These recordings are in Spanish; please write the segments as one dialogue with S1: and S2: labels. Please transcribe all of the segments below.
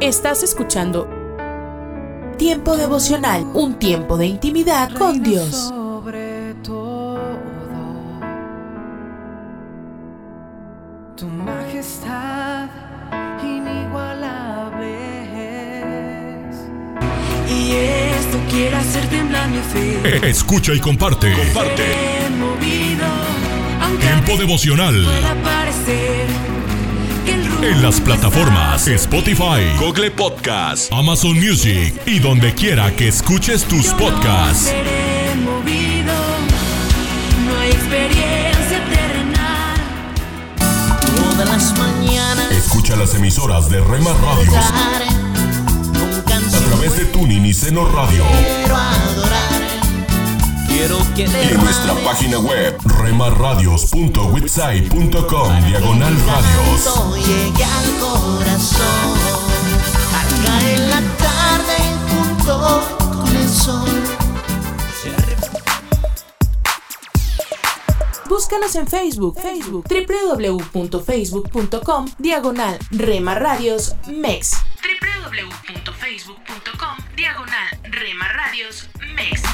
S1: Estás escuchando Tiempo devocional, un tiempo de intimidad con Dios.
S2: Sobre todo, tu majestad inigualable es. Y esto quiere hacer temblar mi fe.
S3: Escucha y comparte. Comparte.
S2: Movido,
S3: Tiempo devocional. En las plataformas Spotify, Google Podcast, Amazon Music y donde quiera que escuches tus
S2: Yo
S3: podcasts.
S2: No seré movido, no hay experiencia terrenal.
S4: Todas las mañanas
S3: Escucha las emisoras de Rema Radios a través de Tuning y Seno Radio
S4: quiero
S3: y en nuestra página web remarradios.witsai.com diagonal radios.
S4: Al corazón. Al caer la tarde junto con el sol.
S1: Búscanos en Facebook, Facebook, www.facebook.com, diagonal Rema Radios MEX. www.facebook.com, diagonal Rema Radios MEX.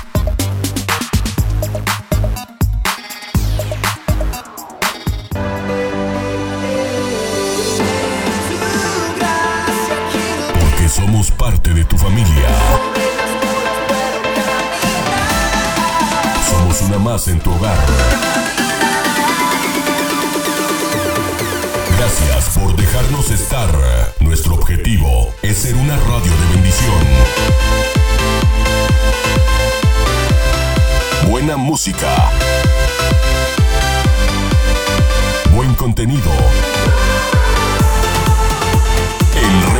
S3: De tu familia. Somos una más en tu hogar. Gracias por dejarnos estar. Nuestro objetivo es ser una radio de bendición. Buena música. Buen contenido.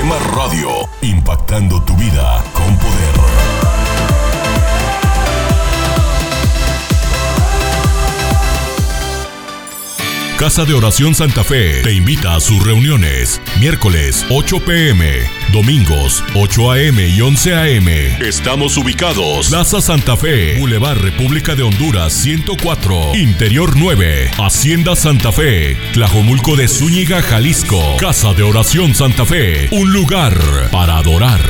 S3: Radio, impactando tu vida con poder. Casa de Oración Santa Fe te invita a sus reuniones. Miércoles 8 pm, domingos 8 am y 11 am. Estamos ubicados. Plaza Santa Fe, Boulevard República de Honduras 104, Interior 9, Hacienda Santa Fe, Tlajomulco de Zúñiga, Jalisco. Casa de Oración Santa Fe, un lugar para adorar.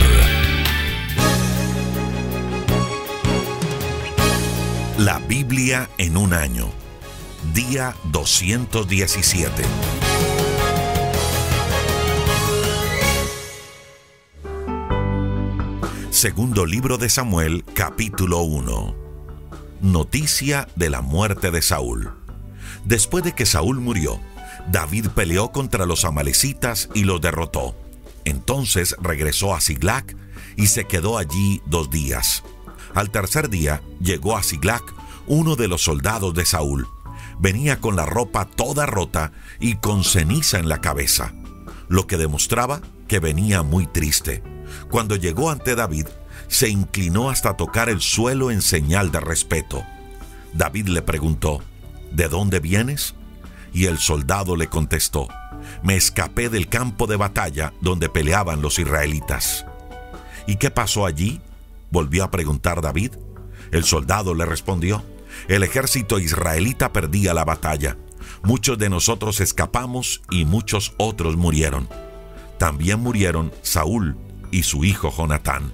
S5: La Biblia en un año. Día 217. Segundo libro de Samuel, capítulo 1. Noticia de la muerte de Saúl. Después de que Saúl murió, David peleó contra los amalecitas y los derrotó. Entonces regresó a Siglac y se quedó allí dos días. Al tercer día llegó a Siglac uno de los soldados de Saúl. Venía con la ropa toda rota y con ceniza en la cabeza, lo que demostraba que venía muy triste. Cuando llegó ante David, se inclinó hasta tocar el suelo en señal de respeto. David le preguntó, ¿De dónde vienes? Y el soldado le contestó, Me escapé del campo de batalla donde peleaban los israelitas. ¿Y qué pasó allí? volvió a preguntar David. El soldado le respondió, el ejército israelita perdía la batalla. Muchos de nosotros escapamos y muchos otros murieron. También murieron Saúl y su hijo Jonatán.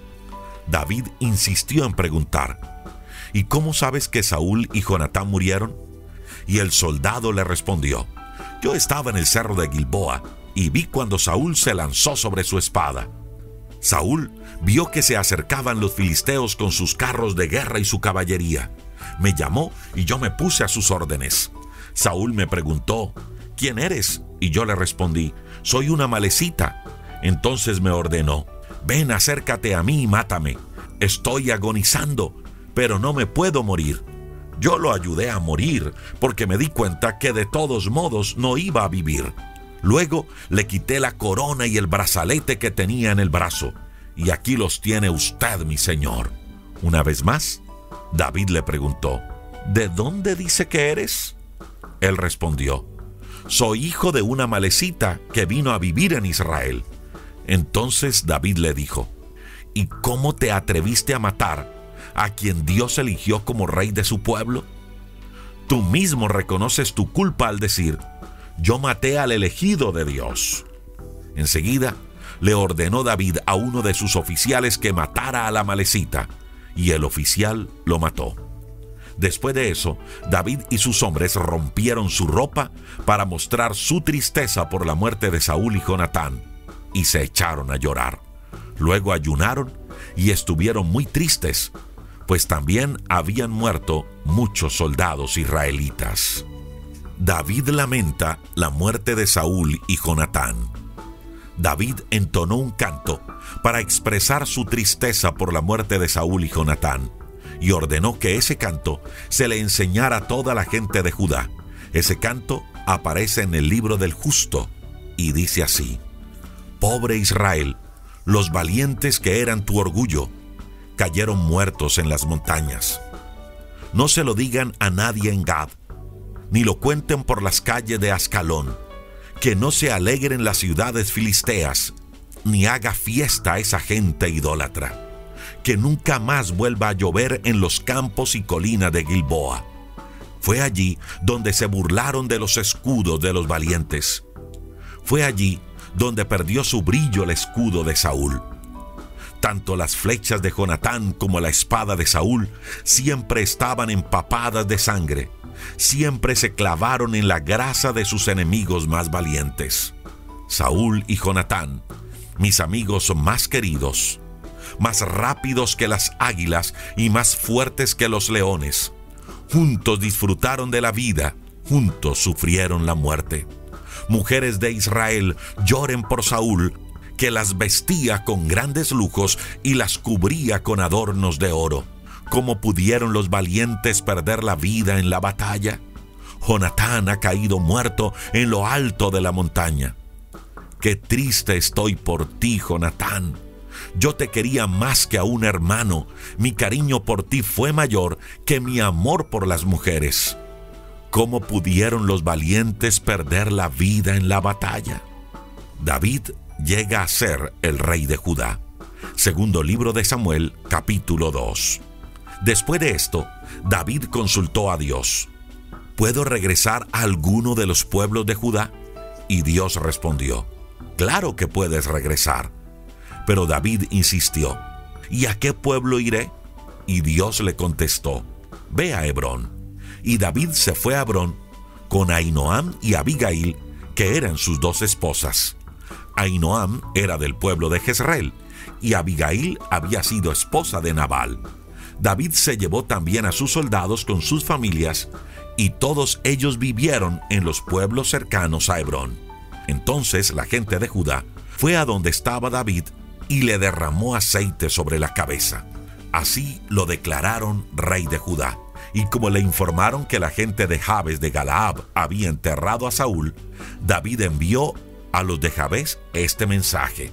S5: David insistió en preguntar, ¿y cómo sabes que Saúl y Jonatán murieron? Y el soldado le respondió, yo estaba en el cerro de Gilboa y vi cuando Saúl se lanzó sobre su espada. Saúl vio que se acercaban los filisteos con sus carros de guerra y su caballería. Me llamó y yo me puse a sus órdenes. Saúl me preguntó, ¿quién eres? Y yo le respondí, soy una malecita. Entonces me ordenó, ven acércate a mí y mátame. Estoy agonizando, pero no me puedo morir. Yo lo ayudé a morir porque me di cuenta que de todos modos no iba a vivir. Luego le quité la corona y el brazalete que tenía en el brazo. Y aquí los tiene usted, mi señor. Una vez más, David le preguntó, ¿De dónde dice que eres? Él respondió, Soy hijo de una malecita que vino a vivir en Israel. Entonces David le dijo, ¿Y cómo te atreviste a matar a quien Dios eligió como rey de su pueblo? Tú mismo reconoces tu culpa al decir, yo maté al elegido de Dios. Enseguida, le ordenó David a uno de sus oficiales que matara a la malecita, y el oficial lo mató. Después de eso, David y sus hombres rompieron su ropa para mostrar su tristeza por la muerte de Saúl y Jonatán, y se echaron a llorar. Luego ayunaron y estuvieron muy tristes, pues también habían muerto muchos soldados israelitas. David lamenta la muerte de Saúl y Jonatán. David entonó un canto para expresar su tristeza por la muerte de Saúl y Jonatán, y ordenó que ese canto se le enseñara a toda la gente de Judá. Ese canto aparece en el libro del justo y dice así, Pobre Israel, los valientes que eran tu orgullo, cayeron muertos en las montañas. No se lo digan a nadie en Gad, ni lo cuenten por las calles de Ascalón, que no se alegren las ciudades filisteas, ni haga fiesta esa gente idólatra, que nunca más vuelva a llover en los campos y colinas de Gilboa. Fue allí donde se burlaron de los escudos de los valientes. Fue allí donde perdió su brillo el escudo de Saúl. Tanto las flechas de Jonatán como la espada de Saúl siempre estaban empapadas de sangre, siempre se clavaron en la grasa de sus enemigos más valientes. Saúl y Jonatán, mis amigos más queridos, más rápidos que las águilas y más fuertes que los leones, juntos disfrutaron de la vida, juntos sufrieron la muerte mujeres de Israel, lloren por Saúl, que las vestía con grandes lujos y las cubría con adornos de oro. ¿Cómo pudieron los valientes perder la vida en la batalla? Jonatán ha caído muerto en lo alto de la montaña. Qué triste estoy por ti, Jonatán. Yo te quería más que a un hermano. Mi cariño por ti fue mayor que mi amor por las mujeres. ¿Cómo pudieron los valientes perder la vida en la batalla? David llega a ser el rey de Judá. Segundo libro de Samuel, capítulo 2. Después de esto, David consultó a Dios. ¿Puedo regresar a alguno de los pueblos de Judá? Y Dios respondió, claro que puedes regresar. Pero David insistió, ¿y a qué pueblo iré? Y Dios le contestó, ve a Hebrón y David se fue a Hebrón con Ainoam y Abigail, que eran sus dos esposas. Ainoam era del pueblo de Jezreel, y Abigail había sido esposa de Nabal. David se llevó también a sus soldados con sus familias, y todos ellos vivieron en los pueblos cercanos a Hebrón. Entonces la gente de Judá fue a donde estaba David y le derramó aceite sobre la cabeza. Así lo declararon rey de Judá. Y como le informaron que la gente de Jabes de Galaab había enterrado a Saúl, David envió a los de Jabes este mensaje: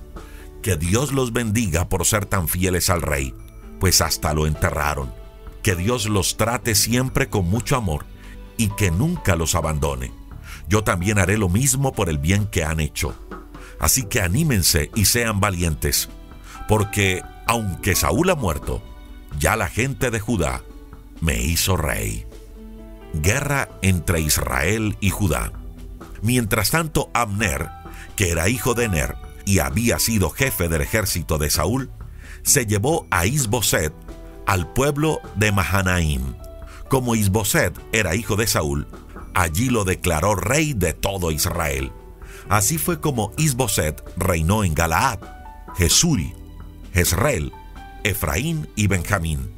S5: Que Dios los bendiga por ser tan fieles al rey, pues hasta lo enterraron. Que Dios los trate siempre con mucho amor y que nunca los abandone. Yo también haré lo mismo por el bien que han hecho. Así que anímense y sean valientes, porque aunque Saúl ha muerto, ya la gente de Judá me hizo rey. Guerra entre Israel y Judá. Mientras tanto, Abner, que era hijo de Ner y había sido jefe del ejército de Saúl, se llevó a Isboset al pueblo de Mahanaim. Como Isboset era hijo de Saúl, allí lo declaró rey de todo Israel. Así fue como Isboset reinó en Galaad, Jesuri, Jezreel, Efraín y Benjamín.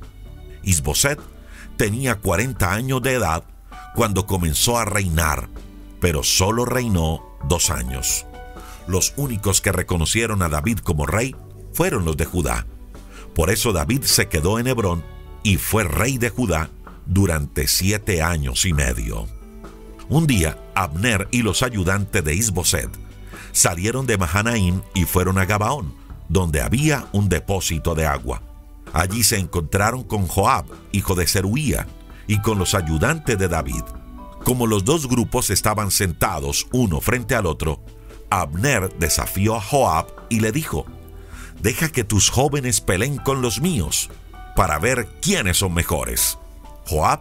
S5: Isboset tenía 40 años de edad cuando comenzó a reinar, pero solo reinó dos años. Los únicos que reconocieron a David como rey fueron los de Judá. Por eso David se quedó en Hebrón y fue rey de Judá durante siete años y medio. Un día, Abner y los ayudantes de Isboset salieron de Mahanaim y fueron a Gabaón, donde había un depósito de agua. Allí se encontraron con Joab, hijo de Zeruía, y con los ayudantes de David. Como los dos grupos estaban sentados uno frente al otro, Abner desafió a Joab y le dijo, Deja que tus jóvenes peleen con los míos, para ver quiénes son mejores. Joab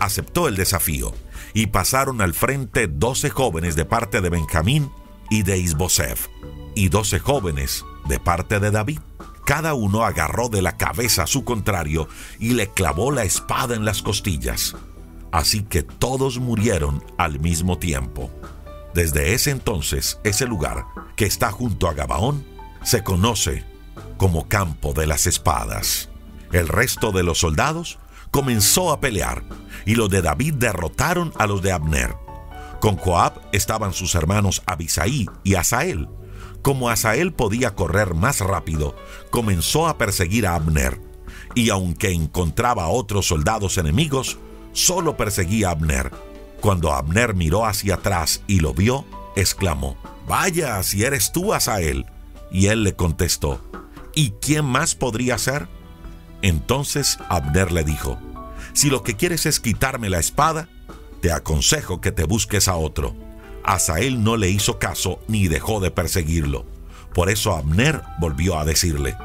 S5: aceptó el desafío, y pasaron al frente doce jóvenes de parte de Benjamín y de Isbosef. y doce jóvenes de parte de David. Cada uno agarró de la cabeza a su contrario y le clavó la espada en las costillas. Así que todos murieron al mismo tiempo. Desde ese entonces, ese lugar, que está junto a Gabaón, se conoce como campo de las espadas. El resto de los soldados comenzó a pelear y los de David derrotaron a los de Abner. Con Joab estaban sus hermanos Abisaí y Asael. Como Asael podía correr más rápido, comenzó a perseguir a Abner. Y aunque encontraba a otros soldados enemigos, solo perseguía a Abner. Cuando Abner miró hacia atrás y lo vio, exclamó, Vaya, si eres tú, Asael. Y él le contestó, ¿y quién más podría ser? Entonces Abner le dijo, Si lo que quieres es quitarme la espada, te aconsejo que te busques a otro. Asael no le hizo caso ni dejó de perseguirlo. Por eso Abner volvió a decirle,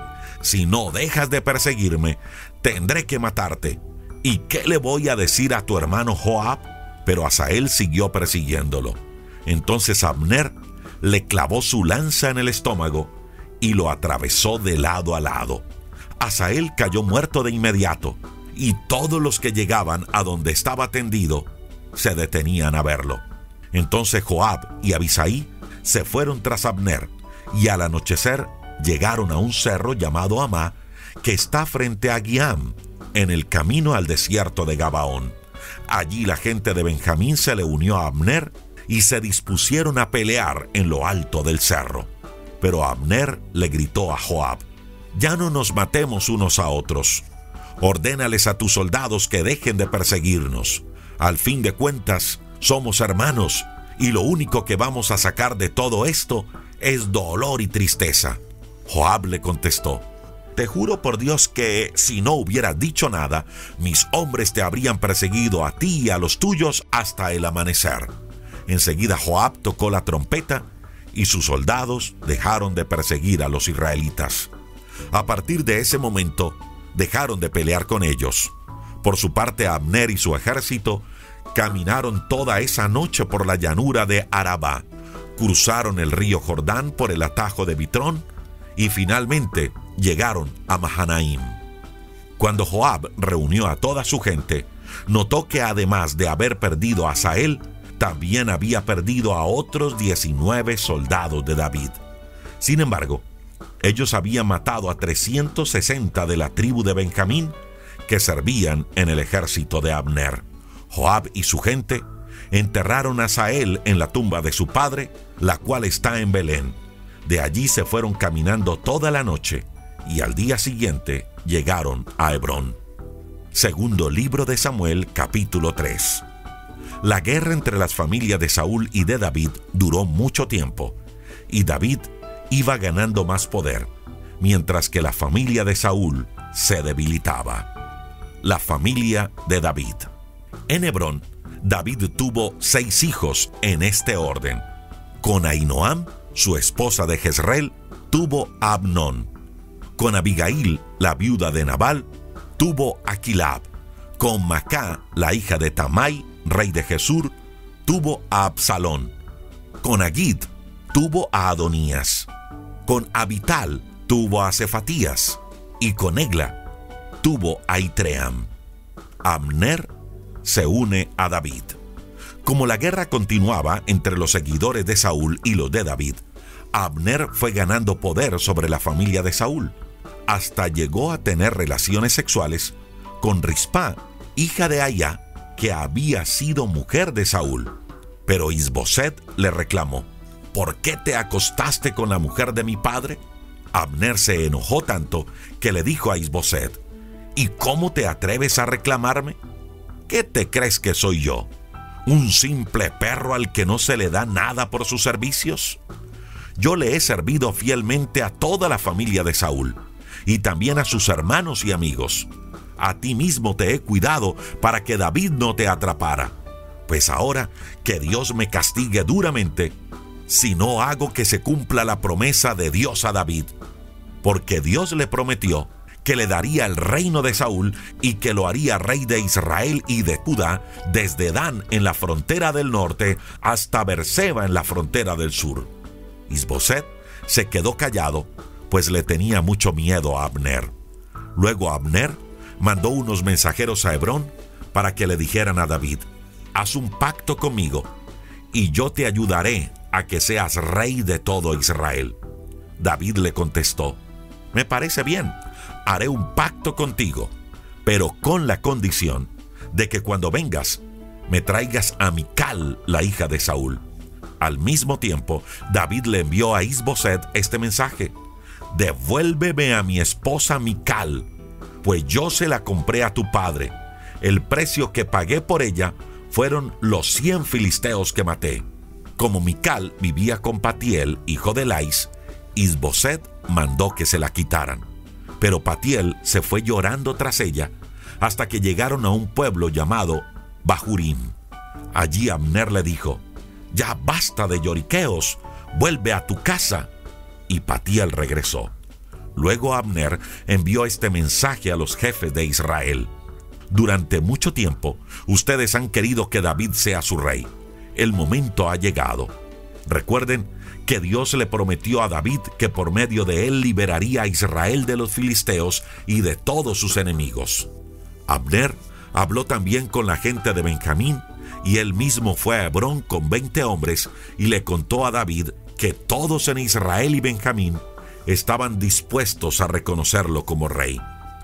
S5: Si no dejas de perseguirme, tendré que matarte. ¿Y qué le voy a decir a tu hermano Joab? Pero Asael siguió persiguiéndolo. Entonces Abner le clavó su lanza en el estómago y lo atravesó de lado a lado. Asael cayó muerto de inmediato, y todos los que llegaban a donde estaba tendido se detenían a verlo. Entonces Joab y Abisaí se fueron tras Abner, y al anochecer llegaron a un cerro llamado Amá, que está frente a Guiam, en el camino al desierto de Gabaón. Allí la gente de Benjamín se le unió a Abner y se dispusieron a pelear en lo alto del cerro. Pero Abner le gritó a Joab, ya no nos matemos unos a otros. Ordénales a tus soldados que dejen de perseguirnos. Al fin de cuentas, somos hermanos y lo único que vamos a sacar de todo esto es dolor y tristeza. Joab le contestó, te juro por Dios que si no hubieras dicho nada, mis hombres te habrían perseguido a ti y a los tuyos hasta el amanecer. Enseguida Joab tocó la trompeta y sus soldados dejaron de perseguir a los israelitas. A partir de ese momento, dejaron de pelear con ellos. Por su parte, Abner y su ejército caminaron toda esa noche por la llanura de Arabá, cruzaron el río Jordán por el atajo de Bitrón y finalmente llegaron a Mahanaim. Cuando Joab reunió a toda su gente, notó que además de haber perdido a Sael, también había perdido a otros 19 soldados de David. Sin embargo, ellos habían matado a 360 de la tribu de Benjamín que servían en el ejército de Abner. Joab y su gente enterraron a Sael en la tumba de su padre, la cual está en Belén. De allí se fueron caminando toda la noche y al día siguiente llegaron a Hebrón. Segundo libro de Samuel capítulo 3. La guerra entre las familias de Saúl y de David duró mucho tiempo, y David iba ganando más poder, mientras que la familia de Saúl se debilitaba. La familia de David. En Hebrón, David tuvo seis hijos en este orden. Con Ainoam, su esposa de Jezreel, tuvo a Abnón. Con Abigail, la viuda de Nabal, tuvo a. Con Macá, la hija de Tamai, rey de Jesur, tuvo a Absalón. Con Agid, tuvo a Adonías. Con Abital tuvo a Cefatías y con Egla tuvo a Itream. Amner se une a David. Como la guerra continuaba entre los seguidores de Saúl y los de David, Abner fue ganando poder sobre la familia de Saúl, hasta llegó a tener relaciones sexuales con Rispa, hija de Aya, que había sido mujer de Saúl. Pero Isboset le reclamó, ¿por qué te acostaste con la mujer de mi padre? Abner se enojó tanto que le dijo a Isboset, ¿y cómo te atreves a reclamarme? ¿Qué te crees que soy yo? ¿Un simple perro al que no se le da nada por sus servicios? Yo le he servido fielmente a toda la familia de Saúl y también a sus hermanos y amigos. A ti mismo te he cuidado para que David no te atrapara. Pues ahora que Dios me castigue duramente, si no hago que se cumpla la promesa de Dios a David. Porque Dios le prometió que le daría el reino de Saúl y que lo haría rey de Israel y de Judá desde Dan en la frontera del norte hasta Berseba en la frontera del sur. Isboset se quedó callado, pues le tenía mucho miedo a Abner. Luego Abner mandó unos mensajeros a Hebrón para que le dijeran a David, haz un pacto conmigo y yo te ayudaré a que seas rey de todo Israel. David le contestó, me parece bien, haré un pacto contigo, pero con la condición de que cuando vengas me traigas a Mical, la hija de Saúl. Al mismo tiempo, David le envió a Isboset este mensaje: Devuélveme a mi esposa Mical, pues yo se la compré a tu padre. El precio que pagué por ella fueron los cien filisteos que maté. Como Mical vivía con Patiel, hijo de Lais, Isboset mandó que se la quitaran. Pero Patiel se fue llorando tras ella hasta que llegaron a un pueblo llamado Bahurim. Allí Abner le dijo, Ya basta de lloriqueos, vuelve a tu casa. Y Patiel regresó. Luego Abner envió este mensaje a los jefes de Israel. Durante mucho tiempo, ustedes han querido que David sea su rey. El momento ha llegado. Recuerden que Dios le prometió a David que por medio de él liberaría a Israel de los filisteos y de todos sus enemigos. Abner habló también con la gente de Benjamín y él mismo fue a Hebrón con veinte hombres y le contó a David que todos en Israel y Benjamín estaban dispuestos a reconocerlo como rey.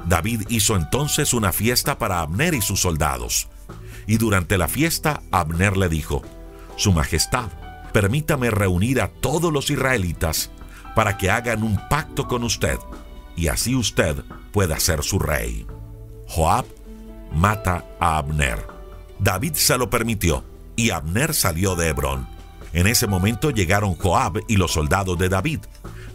S5: David hizo entonces una fiesta para Abner y sus soldados. Y durante la fiesta Abner le dijo, Su Majestad, permítame reunir a todos los israelitas para que hagan un pacto con usted, y así usted pueda ser su rey. Joab mata a Abner. David se lo permitió, y Abner salió de Hebrón. En ese momento llegaron Joab y los soldados de David,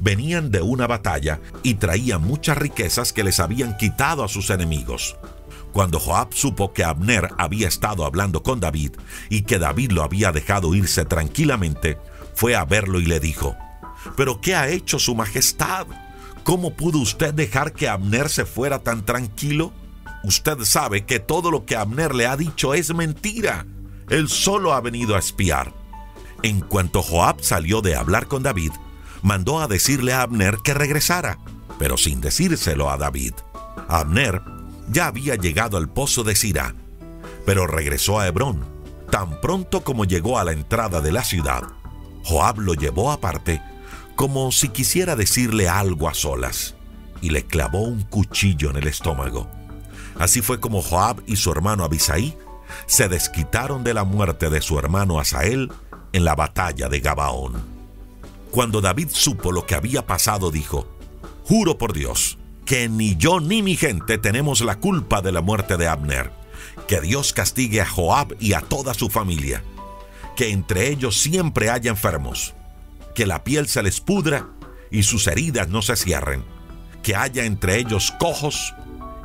S5: venían de una batalla y traían muchas riquezas que les habían quitado a sus enemigos. Cuando Joab supo que Abner había estado hablando con David y que David lo había dejado irse tranquilamente, fue a verlo y le dijo, ¿Pero qué ha hecho su majestad? ¿Cómo pudo usted dejar que Abner se fuera tan tranquilo? Usted sabe que todo lo que Abner le ha dicho es mentira. Él solo ha venido a espiar. En cuanto Joab salió de hablar con David, mandó a decirle a Abner que regresara, pero sin decírselo a David. Abner ya había llegado al pozo de Sirá, pero regresó a Hebrón. Tan pronto como llegó a la entrada de la ciudad, Joab lo llevó aparte, como si quisiera decirle algo a solas, y le clavó un cuchillo en el estómago. Así fue como Joab y su hermano Abisaí se desquitaron de la muerte de su hermano Asael en la batalla de Gabaón. Cuando David supo lo que había pasado, dijo, Juro por Dios, que ni yo ni mi gente tenemos la culpa de la muerte de Abner. Que Dios castigue a Joab y a toda su familia. Que entre ellos siempre haya enfermos. Que la piel se les pudra y sus heridas no se cierren. Que haya entre ellos cojos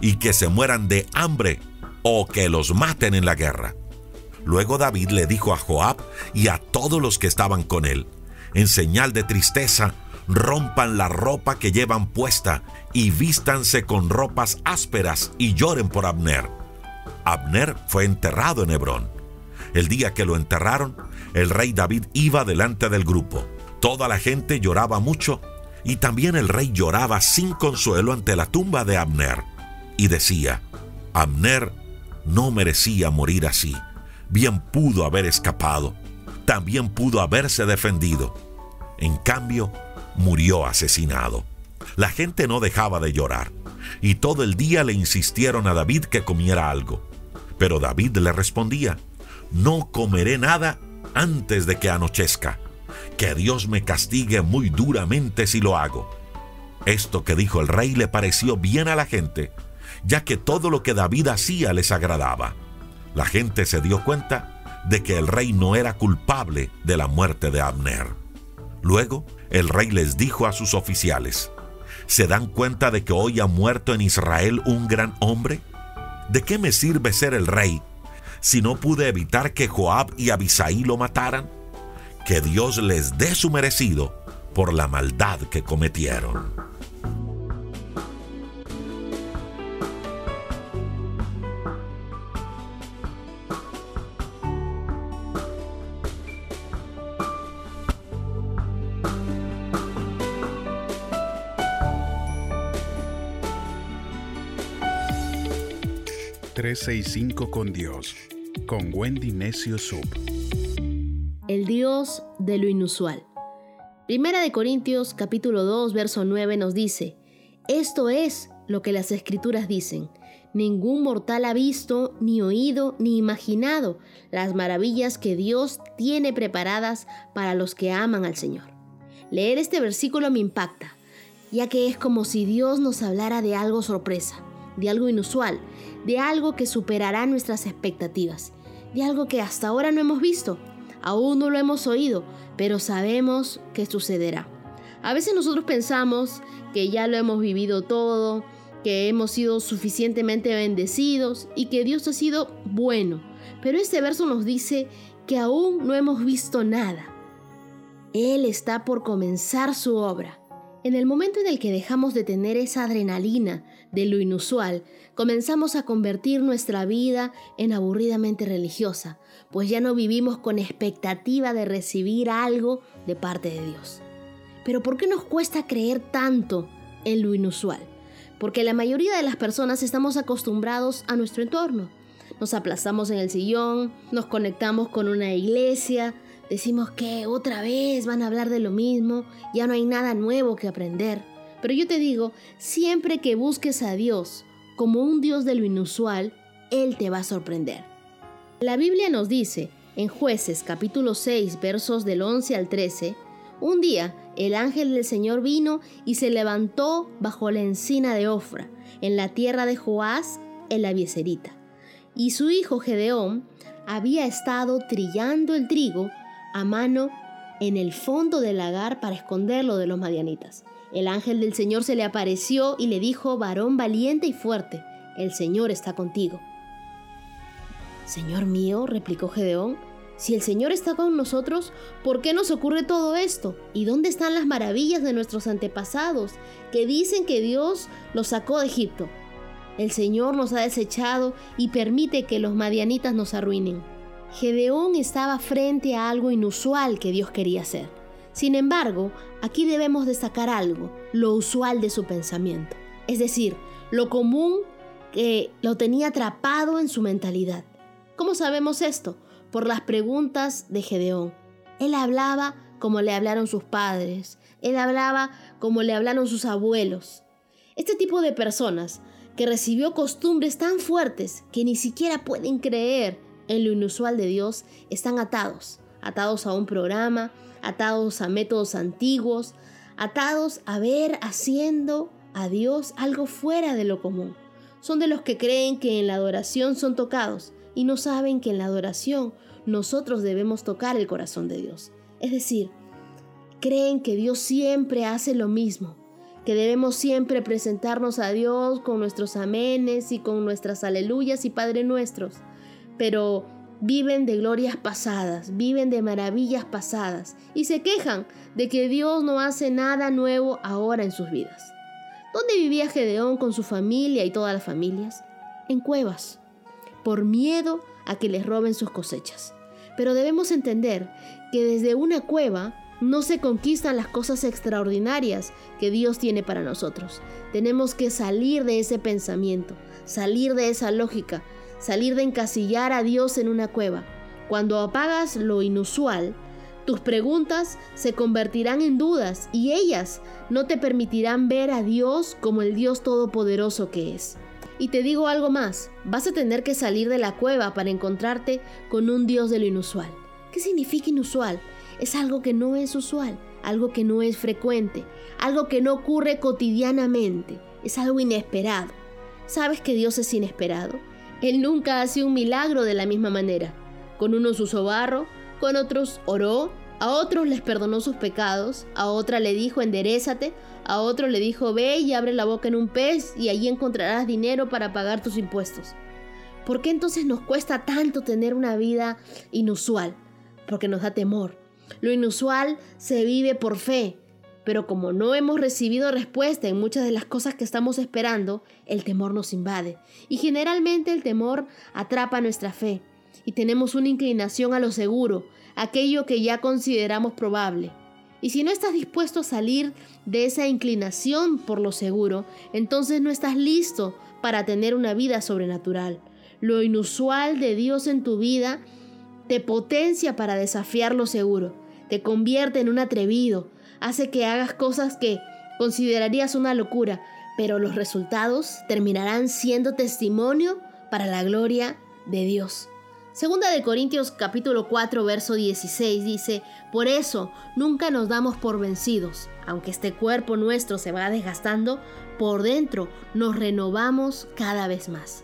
S5: y que se mueran de hambre o que los maten en la guerra. Luego David le dijo a Joab y a todos los que estaban con él, en señal de tristeza, rompan la ropa que llevan puesta y vístanse con ropas ásperas y lloren por Abner. Abner fue enterrado en Hebrón. El día que lo enterraron, el rey David iba delante del grupo. Toda la gente lloraba mucho y también el rey lloraba sin consuelo ante la tumba de Abner. Y decía, Abner no merecía morir así. Bien pudo haber escapado. También pudo haberse defendido en cambio, murió asesinado. La gente no dejaba de llorar, y todo el día le insistieron a David que comiera algo. Pero David le respondía, no comeré nada antes de que anochezca. Que Dios me castigue muy duramente si lo hago. Esto que dijo el rey le pareció bien a la gente, ya que todo lo que David hacía les agradaba. La gente se dio cuenta de que el rey no era culpable de la muerte de Abner. Luego, el rey les dijo a sus oficiales, ¿se dan cuenta de que hoy ha muerto en Israel un gran hombre? ¿De qué me sirve ser el rey si no pude evitar que Joab y Abisaí lo mataran? Que Dios les dé su merecido por la maldad que cometieron.
S6: 365 con Dios, con Wendy Necio Sub.
S7: El Dios de lo inusual. Primera de Corintios capítulo 2 verso 9 nos dice, esto es lo que las escrituras dicen. Ningún mortal ha visto, ni oído, ni imaginado las maravillas que Dios tiene preparadas para los que aman al Señor. Leer este versículo me impacta, ya que es como si Dios nos hablara de algo sorpresa, de algo inusual, de algo que superará nuestras expectativas, de algo que hasta ahora no hemos visto, aún no lo hemos oído, pero sabemos que sucederá. A veces nosotros pensamos que ya lo hemos vivido todo, que hemos sido suficientemente bendecidos y que Dios ha sido bueno. Pero este verso nos dice que aún no hemos visto nada. Él está por comenzar su obra. En el momento en el que dejamos de tener esa adrenalina de lo inusual, comenzamos a convertir nuestra vida en aburridamente religiosa, pues ya no vivimos con expectativa de recibir algo de parte de Dios. Pero ¿por qué nos cuesta creer tanto en lo inusual? Porque la mayoría de las personas estamos acostumbrados a nuestro entorno. Nos aplazamos en el sillón, nos conectamos con una iglesia, decimos que otra vez van a hablar de lo mismo, ya no hay nada nuevo que aprender. Pero yo te digo, siempre que busques a Dios como un Dios de lo inusual, Él te va a sorprender. La Biblia nos dice, en jueces capítulo 6 versos del 11 al 13, un día el ángel del Señor vino y se levantó bajo la encina de Ofra, en la tierra de Joás, en la Bieserita. Y su hijo Gedeón había estado trillando el trigo a mano en el fondo del lagar para esconderlo de los madianitas. El ángel del Señor se le apareció y le dijo, varón valiente y fuerte, el Señor está contigo. Señor mío, replicó Gedeón, si el Señor está con nosotros, ¿por qué nos ocurre todo esto? ¿Y dónde están las maravillas de nuestros antepasados que dicen que Dios los sacó de Egipto? El Señor nos ha desechado y permite que los madianitas nos arruinen. Gedeón estaba frente a algo inusual que Dios quería hacer. Sin embargo, aquí debemos destacar algo, lo usual de su pensamiento. Es decir, lo común que lo tenía atrapado en su mentalidad. ¿Cómo sabemos esto? por las preguntas de Gedeón. Él hablaba como le hablaron sus padres, él hablaba como le hablaron sus abuelos. Este tipo de personas que recibió costumbres tan fuertes que ni siquiera pueden creer en lo inusual de Dios están atados, atados a un programa, atados a métodos antiguos, atados a ver haciendo a Dios algo fuera de lo común. Son de los que creen que en la adoración son tocados y no saben que en la adoración nosotros debemos tocar el corazón de Dios. Es decir, creen que Dios siempre hace lo mismo, que debemos siempre presentarnos a Dios con nuestros amenes y con nuestras aleluyas y Padre nuestros, pero viven de glorias pasadas, viven de maravillas pasadas y se quejan de que Dios no hace nada nuevo ahora en sus vidas. ¿Dónde vivía Gedeón con su familia y todas las familias? En cuevas por miedo a que les roben sus cosechas. Pero debemos entender que desde una cueva no se conquistan las cosas extraordinarias que Dios tiene para nosotros. Tenemos que salir de ese pensamiento, salir de esa lógica, salir de encasillar a Dios en una cueva. Cuando apagas lo inusual, tus preguntas se convertirán en dudas y ellas no te permitirán ver a Dios como el Dios todopoderoso que es. Y te digo algo más, vas a tener que salir de la cueva para encontrarte con un Dios de lo inusual. ¿Qué significa inusual? Es algo que no es usual, algo que no es frecuente, algo que no ocurre cotidianamente, es algo inesperado. ¿Sabes que Dios es inesperado? Él nunca hace un milagro de la misma manera. Con unos usó barro, con otros oró, a otros les perdonó sus pecados, a otra le dijo enderezate, a otro le dijo ve y abre la boca en un pez y allí encontrarás dinero para pagar tus impuestos. ¿Por qué entonces nos cuesta tanto tener una vida inusual? Porque nos da temor. Lo inusual se vive por fe, pero como no hemos recibido respuesta en muchas de las cosas que estamos esperando, el temor nos invade. Y generalmente el temor atrapa nuestra fe y tenemos una inclinación a lo seguro, aquello que ya consideramos probable. Y si no estás dispuesto a salir de esa inclinación por lo seguro, entonces no estás listo para tener una vida sobrenatural. Lo inusual de Dios en tu vida te potencia para desafiar lo seguro, te convierte en un atrevido, hace que hagas cosas que considerarías una locura, pero los resultados terminarán siendo testimonio para la gloria de Dios. Segunda de Corintios capítulo 4 verso 16 dice, por eso nunca nos damos por vencidos, aunque este cuerpo nuestro se va desgastando, por dentro nos renovamos cada vez más.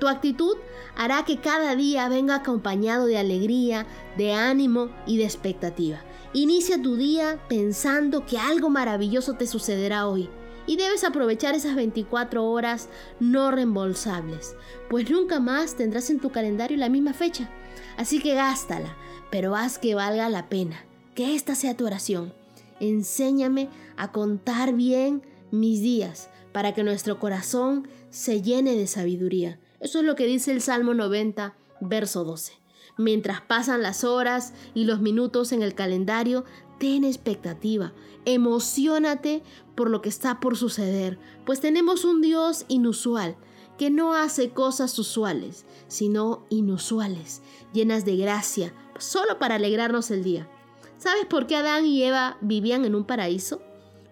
S7: Tu actitud hará que cada día venga acompañado de alegría, de ánimo y de expectativa. Inicia tu día pensando que algo maravilloso te sucederá hoy y debes aprovechar esas 24 horas no reembolsables, pues nunca más tendrás en tu calendario la misma fecha. Así que gástala, pero haz que valga la pena. Que esta sea tu oración. Enséñame a contar bien mis días para que nuestro corazón se llene de sabiduría. Eso es lo que dice el Salmo 90, verso 12. Mientras pasan las horas y los minutos en el calendario, ten expectativa, emocionate por lo que está por suceder, pues tenemos un Dios inusual que no hace cosas usuales, sino inusuales, llenas de gracia, solo para alegrarnos el día. ¿Sabes por qué Adán y Eva vivían en un paraíso?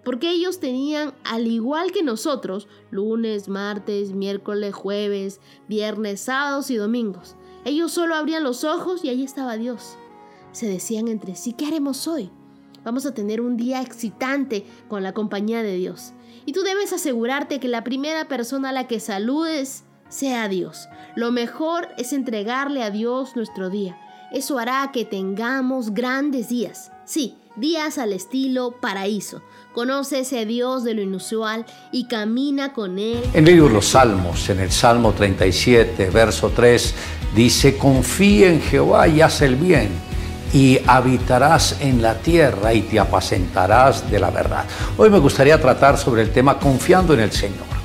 S7: Porque ellos tenían, al igual que nosotros, lunes, martes, miércoles, jueves, viernes, sábados y domingos. Ellos solo abrían los ojos y ahí estaba Dios. Se decían entre sí, ¿qué haremos hoy? Vamos a tener un día excitante con la compañía de Dios. Y tú debes asegurarte que la primera persona a la que saludes sea Dios. Lo mejor es entregarle a Dios nuestro día. Eso hará que tengamos grandes días. Sí, días al estilo paraíso. Conoce ese Dios de lo inusual y camina con Él.
S8: En medio de los salmos, en el Salmo 37, verso 3, dice, confía en Jehová y haz el bien y habitarás en la tierra y te apacentarás de la verdad. Hoy me gustaría tratar sobre el tema confiando en el Señor.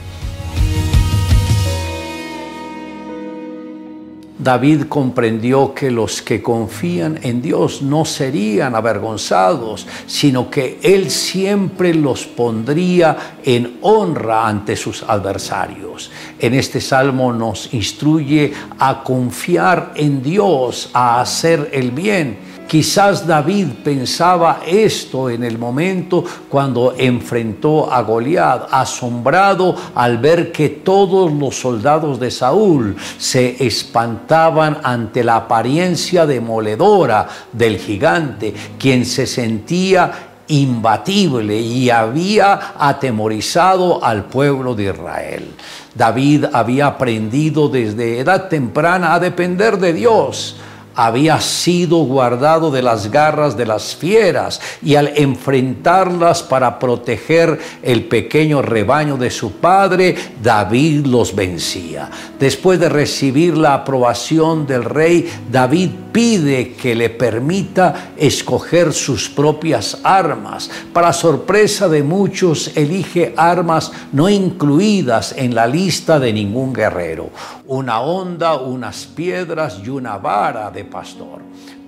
S8: David comprendió que los que confían en Dios no serían avergonzados, sino que Él siempre los pondría en honra ante sus adversarios. En este salmo nos instruye a confiar en Dios, a hacer el bien Quizás David pensaba esto en el momento cuando enfrentó a Goliat, asombrado al ver que todos los soldados de Saúl se espantaban ante la apariencia demoledora del gigante, quien se sentía imbatible y había atemorizado al pueblo de Israel. David había aprendido desde edad temprana a depender de Dios había sido guardado de las garras de las fieras y al enfrentarlas para proteger el pequeño rebaño de su padre, David los vencía. Después de recibir la aprobación del rey, David pide que le permita escoger sus propias armas. Para sorpresa de muchos, elige armas no incluidas en la lista de ningún guerrero. Una onda, unas piedras y una vara de pastor.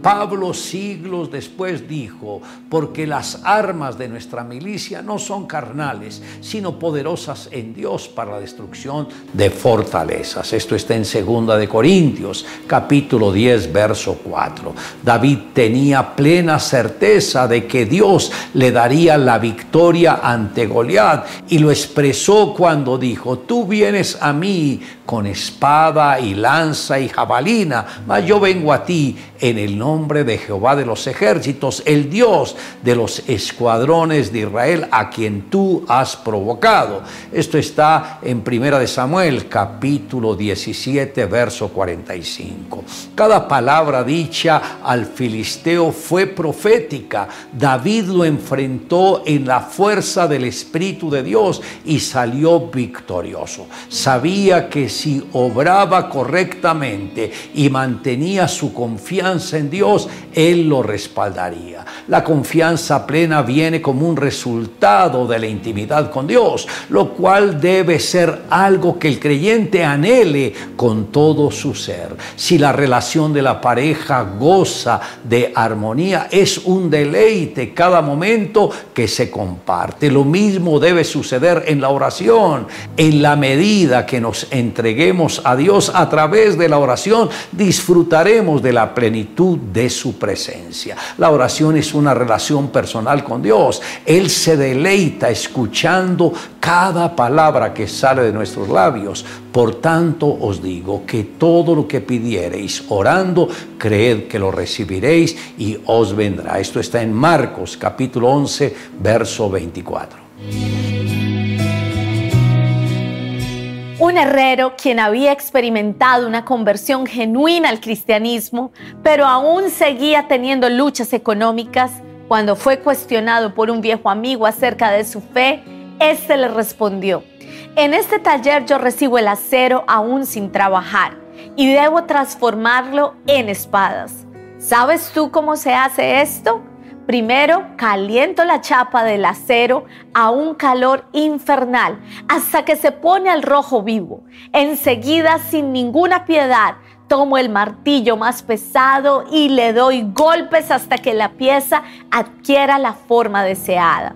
S8: Pablo siglos después dijo, porque las armas de nuestra milicia no son carnales, sino poderosas en Dios para la destrucción de fortalezas. Esto está en 2 de Corintios, capítulo 10, verso 4. David tenía plena certeza de que Dios le daría la victoria ante Goliat y lo expresó cuando dijo, "Tú vienes a mí con espada y lanza y jabalina, mas yo vengo a ti en el nombre de Jehová de los ejércitos, el Dios de los escuadrones de Israel, a quien tú has provocado. Esto está en Primera de Samuel, capítulo 17, verso 45. Cada palabra dicha al filisteo fue profética. David lo enfrentó en la fuerza del Espíritu de Dios y salió victorioso. Sabía que si obraba correctamente y mantenía su confianza en Dios, Él lo respaldaría. La confianza plena viene como un resultado de la intimidad con Dios, lo cual debe ser algo que el creyente anhele con todo su ser. Si la relación de la pareja goza de armonía, es un deleite cada momento que se comparte. Lo mismo debe suceder en la oración. En la medida que nos entreguemos a Dios a través de la oración, disfrutaremos de la plenitud de su presencia. La oración es una relación personal con Dios. Él se deleita escuchando cada palabra que sale de nuestros labios. Por tanto os digo que todo lo que pidiereis orando, creed que lo recibiréis y os vendrá. Esto está en Marcos capítulo 11, verso 24.
S9: Un herrero quien había experimentado una conversión genuina al cristianismo, pero aún seguía teniendo luchas económicas, cuando fue cuestionado por un viejo amigo acerca de su fe, éste le respondió, en este taller yo recibo el acero aún sin trabajar y debo transformarlo en espadas. ¿Sabes tú cómo se hace esto? Primero caliento la chapa del acero a un calor infernal hasta que se pone al rojo vivo. Enseguida, sin ninguna piedad, tomo el martillo más pesado y le doy golpes hasta que la pieza adquiera la forma deseada.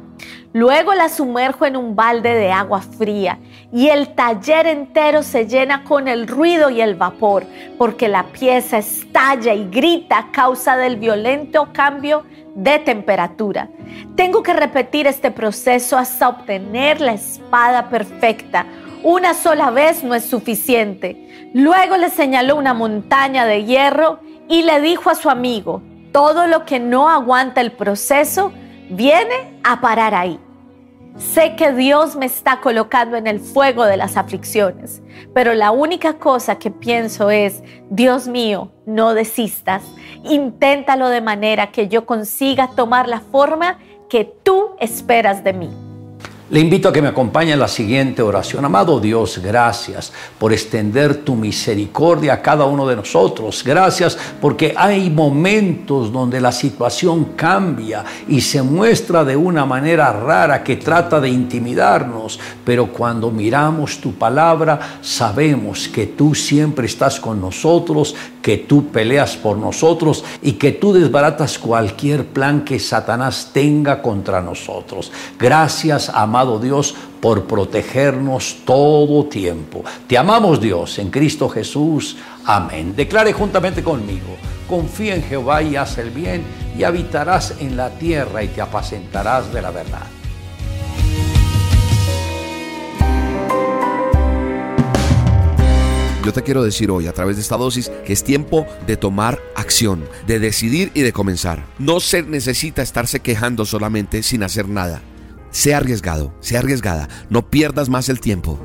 S9: Luego la sumerjo en un balde de agua fría y el taller entero se llena con el ruido y el vapor, porque la pieza estalla y grita a causa del violento cambio de temperatura. Tengo que repetir este proceso hasta obtener la espada perfecta. Una sola vez no es suficiente. Luego le señaló una montaña de hierro y le dijo a su amigo, todo lo que no aguanta el proceso viene a parar ahí. Sé que Dios me está colocando en el fuego de las aflicciones, pero la única cosa que pienso es, Dios mío, no desistas, inténtalo de manera que yo consiga tomar la forma que tú esperas de mí.
S8: Le invito a que me acompañe en la siguiente oración. Amado Dios, gracias por extender tu misericordia a cada uno de nosotros. Gracias porque hay momentos donde la situación cambia y se muestra de una manera rara que trata de intimidarnos. Pero cuando miramos tu palabra, sabemos que tú siempre estás con nosotros, que tú peleas por nosotros y que tú desbaratas cualquier plan que Satanás tenga contra nosotros. Gracias, amado Dios, por protegernos todo tiempo. Te amamos Dios en Cristo Jesús. Amén. Declare juntamente conmigo. Confía en Jehová y haz el bien y habitarás en la tierra y te apacentarás de la verdad.
S10: Yo te quiero decir hoy a través de esta dosis que es tiempo de tomar acción, de decidir y de comenzar. No se necesita estarse quejando solamente sin hacer nada. Sea arriesgado, sea arriesgada, no pierdas más el tiempo.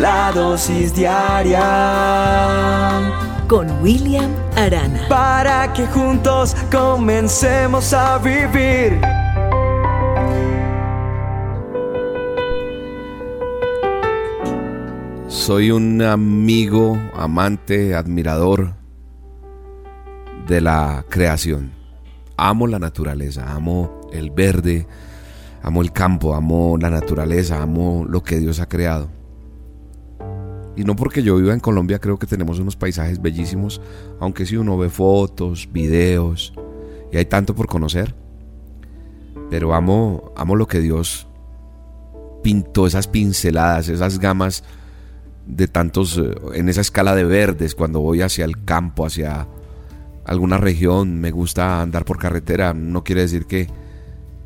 S2: La dosis diaria
S11: con William Arana.
S2: Para que juntos comencemos a vivir.
S10: Soy un amigo, amante, admirador de la creación. Amo la naturaleza, amo el verde, amo el campo, amo la naturaleza, amo lo que Dios ha creado. Y no porque yo viva en Colombia creo que tenemos unos paisajes bellísimos, aunque si uno ve fotos, videos, y hay tanto por conocer. Pero amo, amo lo que Dios pintó, esas pinceladas, esas gamas de tantos, eh, en esa escala de verdes, cuando voy hacia el campo, hacia alguna región, me gusta andar por carretera, no quiere decir que,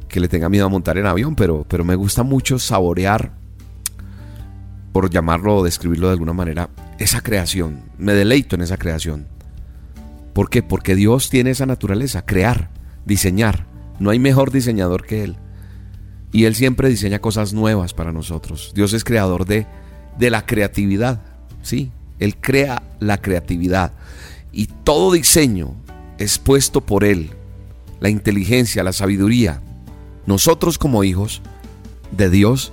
S10: que le tenga miedo a montar en avión, pero, pero me gusta mucho saborear, por llamarlo o describirlo de alguna manera, esa creación, me deleito en esa creación. ¿Por qué? Porque Dios tiene esa naturaleza, crear, diseñar. No hay mejor diseñador que Él. Y Él siempre diseña cosas nuevas para nosotros. Dios es creador de de la creatividad. Sí, Él crea la creatividad. Y todo diseño es puesto por Él. La inteligencia, la sabiduría. Nosotros como hijos de Dios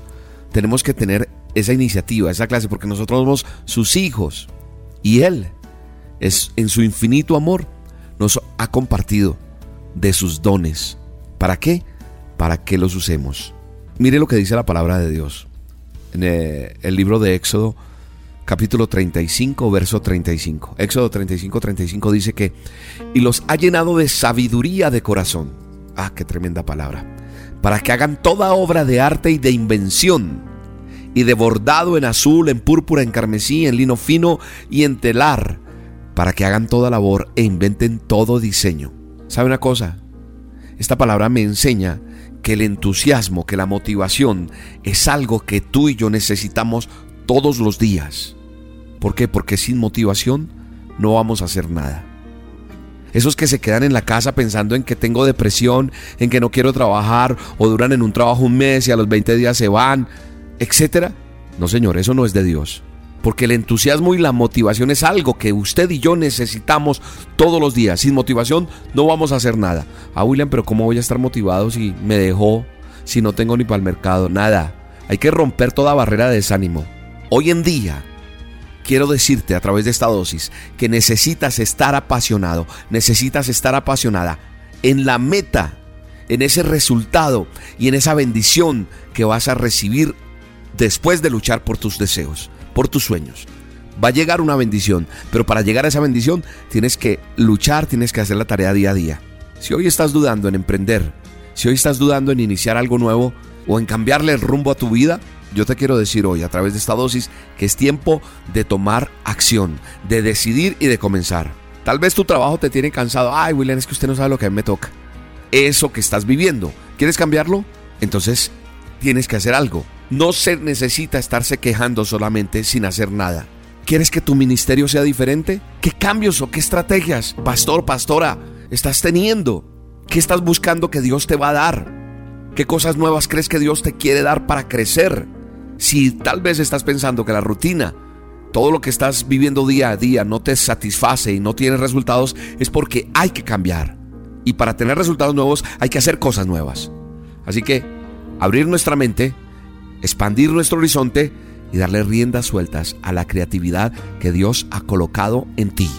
S10: tenemos que tener esa iniciativa, esa clase, porque nosotros somos sus hijos. Y Él es en su infinito amor nos ha compartido de sus dones. ¿Para qué? Para que los usemos. Mire lo que dice la palabra de Dios. En eh, el libro de Éxodo, capítulo 35, verso 35. Éxodo 35, 35 dice que, y los ha llenado de sabiduría de corazón. Ah, qué tremenda palabra. Para que hagan toda obra de arte y de invención, y de bordado en azul, en púrpura, en carmesí, en lino fino y en telar, para que hagan toda labor e inventen todo diseño. ¿Sabe una cosa? Esta palabra me enseña que el entusiasmo, que la motivación es algo que tú y yo necesitamos todos los días. ¿Por qué? Porque sin motivación no vamos a hacer nada. Esos que se quedan en la casa pensando en que tengo depresión, en que no quiero trabajar o duran en un trabajo un mes y a los 20 días se van, etcétera. No, señor, eso no es de Dios. Porque el entusiasmo y la motivación es algo que usted y yo necesitamos todos los días. Sin motivación no vamos a hacer nada. Ah, William, pero ¿cómo voy a estar motivado si me dejó, si no tengo ni para el mercado? Nada. Hay que romper toda barrera de desánimo. Hoy en día, quiero decirte a través de esta dosis que necesitas estar apasionado, necesitas estar apasionada en la meta, en ese resultado y en esa bendición que vas a recibir después de luchar por tus deseos por tus sueños. Va a llegar una bendición, pero para llegar a esa bendición tienes que luchar, tienes que hacer la tarea día a día. Si hoy estás dudando en emprender, si hoy estás dudando en iniciar algo nuevo o en cambiarle el rumbo a tu vida, yo te quiero decir hoy a través de esta dosis que es tiempo de tomar acción, de decidir y de comenzar. Tal vez tu trabajo te tiene cansado. Ay, William, es que usted no sabe lo que a mí me toca. Eso que estás viviendo, ¿quieres cambiarlo? Entonces tienes que hacer algo. No se necesita estarse quejando solamente sin hacer nada. ¿Quieres que tu ministerio sea diferente? ¿Qué cambios o qué estrategias, pastor, pastora, estás teniendo? ¿Qué estás buscando que Dios te va a dar? ¿Qué cosas nuevas crees que Dios te quiere dar para crecer? Si tal vez estás pensando que la rutina, todo lo que estás viviendo día a día no te satisface y no tienes resultados, es porque hay que cambiar. Y para tener resultados nuevos hay que hacer cosas nuevas. Así que abrir nuestra mente expandir nuestro horizonte y darle riendas sueltas a la creatividad que Dios ha colocado en ti,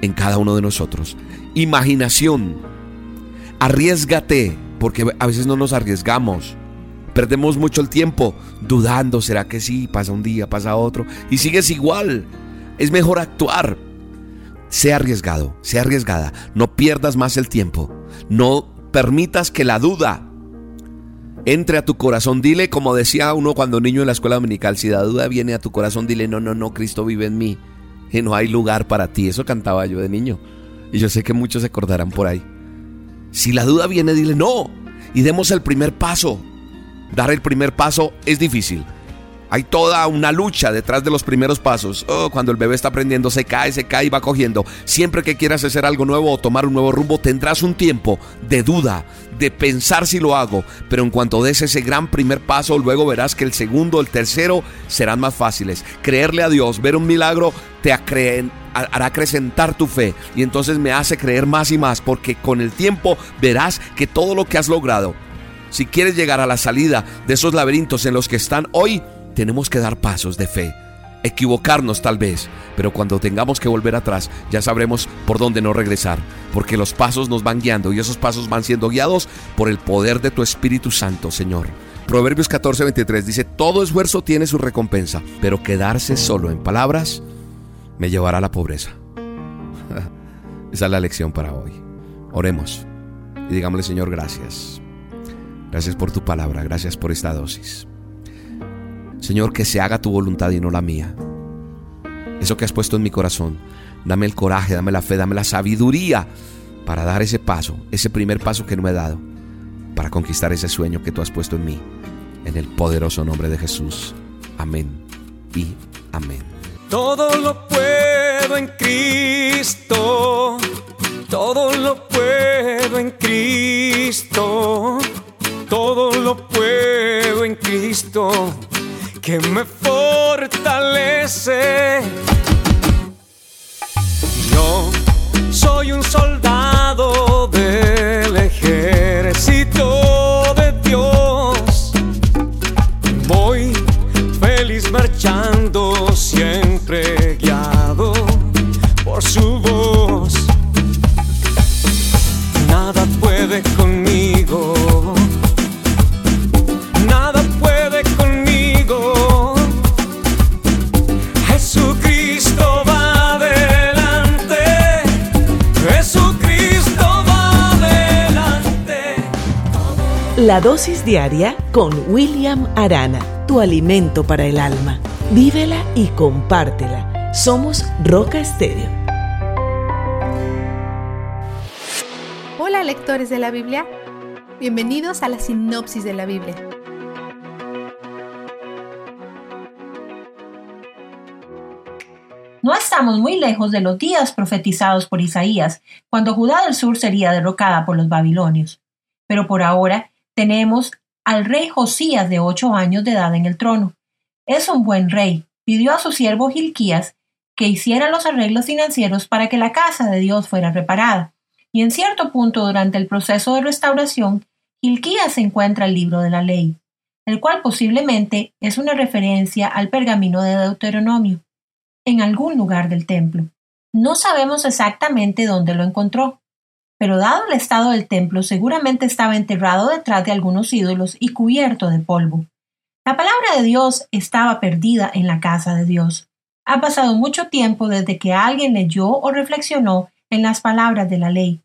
S10: en cada uno de nosotros. Imaginación. Arriesgate, porque a veces no nos arriesgamos. Perdemos mucho el tiempo dudando, ¿será que sí? Pasa un día, pasa otro y sigues igual. Es mejor actuar. Sea arriesgado, sea arriesgada. No pierdas más el tiempo. No permitas que la duda entre a tu corazón. Dile, como decía uno cuando niño en la escuela dominical, si la duda viene a tu corazón, dile, no, no, no, Cristo vive en mí. Y no hay lugar para ti. Eso cantaba yo de niño. Y yo sé que muchos se acordarán por ahí. Si la duda viene, dile, no. Y demos el primer paso. Dar el primer paso es difícil. Hay toda una lucha detrás de los primeros pasos. Oh, cuando el bebé está aprendiendo, se cae, se cae y va cogiendo. Siempre que quieras hacer algo nuevo o tomar un nuevo rumbo, tendrás un tiempo de duda, de pensar si lo hago. Pero en cuanto des ese gran primer paso, luego verás que el segundo, el tercero serán más fáciles. Creerle a Dios, ver un milagro, te hará acrecentar tu fe. Y entonces me hace creer más y más, porque con el tiempo verás que todo lo que has logrado, si quieres llegar a la salida de esos laberintos en los que están hoy, tenemos que dar pasos de fe. Equivocarnos tal vez, pero cuando tengamos que volver atrás ya sabremos por dónde no regresar, porque los pasos nos van guiando y esos pasos van siendo guiados por el poder de tu Espíritu Santo, Señor. Proverbios 14:23 dice, todo esfuerzo tiene su recompensa, pero quedarse solo en palabras me llevará a la pobreza. Esa es la lección para hoy. Oremos y digámosle, Señor, gracias. Gracias por tu palabra, gracias por esta dosis. Señor, que se haga tu voluntad y no la mía. Eso que has puesto en mi corazón, dame el coraje, dame la fe, dame la sabiduría para dar ese paso, ese primer paso que no he dado, para conquistar ese sueño que tú has puesto en mí. En el poderoso nombre de Jesús. Amén y amén.
S2: Todo lo puedo en Cristo. Todo lo puedo en Cristo. Todo lo puedo en Cristo que me fortalece. Yo soy un soldado del
S11: La dosis diaria con William Arana, tu alimento para el alma. Vívela y compártela. Somos Roca Estéreo.
S12: Hola lectores de la Biblia, bienvenidos a la sinopsis de la Biblia.
S13: No estamos muy lejos de los días profetizados por Isaías, cuando Judá del Sur sería derrocada por los babilonios. Pero por ahora tenemos al rey Josías de ocho años de edad en el trono. Es un buen rey. Pidió a su siervo Gilquías que hiciera los arreglos financieros para que la casa de Dios fuera reparada. Y en cierto punto durante el proceso de restauración, Gilquías encuentra el libro de la ley, el cual posiblemente es una referencia al pergamino de Deuteronomio, en algún lugar del templo. No sabemos exactamente dónde lo encontró, pero dado el estado del templo seguramente estaba enterrado detrás de algunos ídolos y cubierto de polvo. La palabra de Dios estaba perdida en la casa de Dios. Ha pasado mucho tiempo desde que alguien leyó o reflexionó en las palabras de la ley.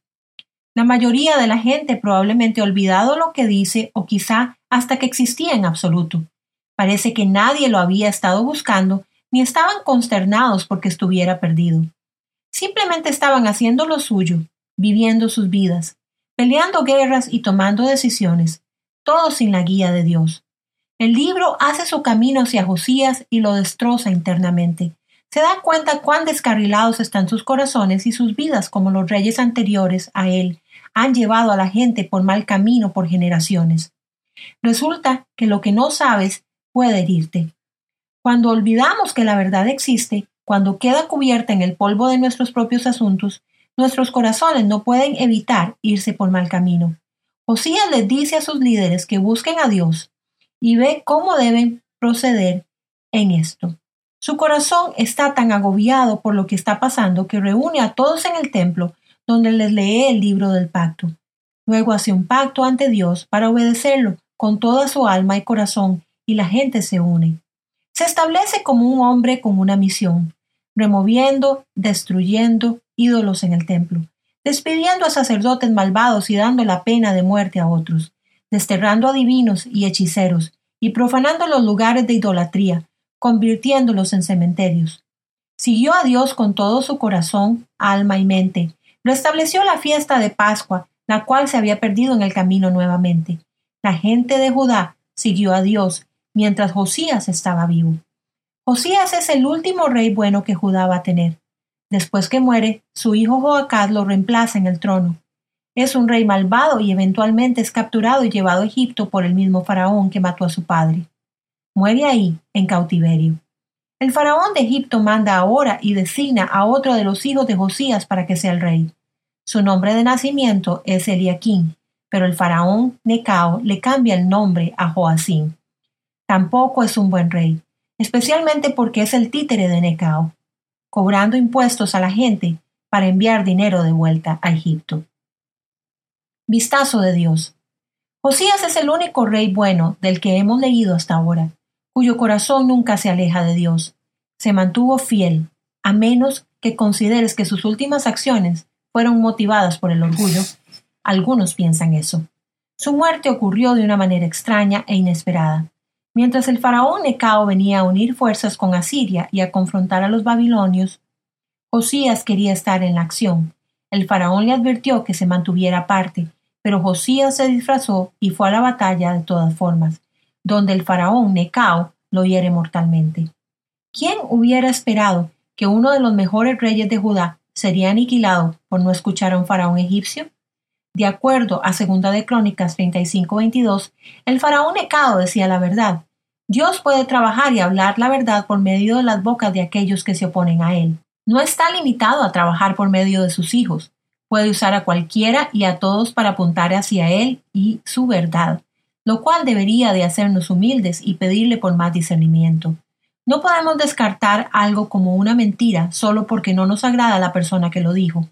S13: La mayoría de la gente probablemente ha olvidado lo que dice o quizá hasta que existía en absoluto. Parece que nadie lo había estado buscando ni estaban consternados porque estuviera perdido. Simplemente estaban haciendo lo suyo, viviendo sus vidas, peleando guerras y tomando decisiones, todo sin la guía de Dios. El libro hace su camino hacia Josías y lo destroza internamente. Se da cuenta cuán descarrilados están sus corazones y sus vidas como los reyes anteriores a él han llevado a la gente por mal camino por generaciones. Resulta que lo que no sabes puede herirte. Cuando olvidamos que la verdad existe, cuando queda cubierta en el polvo de nuestros propios asuntos, Nuestros corazones no pueden evitar irse por mal camino. Josías les dice a sus líderes que busquen a Dios y ve cómo deben proceder en esto. Su corazón está tan agobiado por lo que está pasando que reúne a todos en el templo donde les lee el libro del pacto. Luego hace un pacto ante Dios para obedecerlo con toda su alma y corazón y la gente se une. Se establece como un hombre con una misión, removiendo, destruyendo ídolos en el templo, despidiendo a sacerdotes malvados y dando la pena de muerte a otros, desterrando a divinos y hechiceros, y profanando los lugares de idolatría, convirtiéndolos en cementerios. Siguió a Dios con todo su corazón, alma y mente. Restableció la fiesta de Pascua, la cual se había perdido en el camino nuevamente. La gente de Judá siguió a Dios mientras Josías estaba vivo. Josías es el último rey bueno que Judá va a tener. Después que muere, su hijo Joacaz lo reemplaza en el trono. Es un rey malvado y eventualmente es capturado y llevado a Egipto por el mismo faraón que mató a su padre. Muere ahí, en cautiverio. El faraón de Egipto manda ahora y designa a otro de los hijos de Josías para que sea el rey. Su nombre de nacimiento es Eliaquín, pero el faraón Necao le cambia el nombre a Joacín. Tampoco es un buen rey especialmente porque es el títere de Necao, cobrando impuestos a la gente para enviar dinero de vuelta a Egipto. Vistazo de Dios. Josías es el único rey bueno del que hemos leído hasta ahora, cuyo corazón nunca se aleja de Dios. Se mantuvo fiel, a menos que consideres que sus últimas acciones fueron motivadas por el orgullo. Algunos piensan eso. Su muerte ocurrió de una manera extraña e inesperada. Mientras el faraón Necao venía a unir fuerzas con Asiria y a confrontar a los babilonios, Josías quería estar en la acción. El faraón le advirtió que se mantuviera aparte, pero Josías se disfrazó y fue a la batalla de todas formas, donde el faraón Necao lo hiere mortalmente. ¿Quién hubiera esperado que uno de los mejores reyes de Judá sería aniquilado por no escuchar a un faraón egipcio? De acuerdo a Segunda de Crónicas 35-22, el faraón Necao decía la verdad, Dios puede trabajar y hablar la verdad por medio de las bocas de aquellos que se oponen a Él. No está limitado a trabajar por medio de sus hijos. Puede usar a cualquiera y a todos para apuntar hacia Él y su verdad, lo cual debería de hacernos humildes y pedirle por más discernimiento. No podemos descartar algo como una mentira solo porque no nos agrada la persona que lo dijo.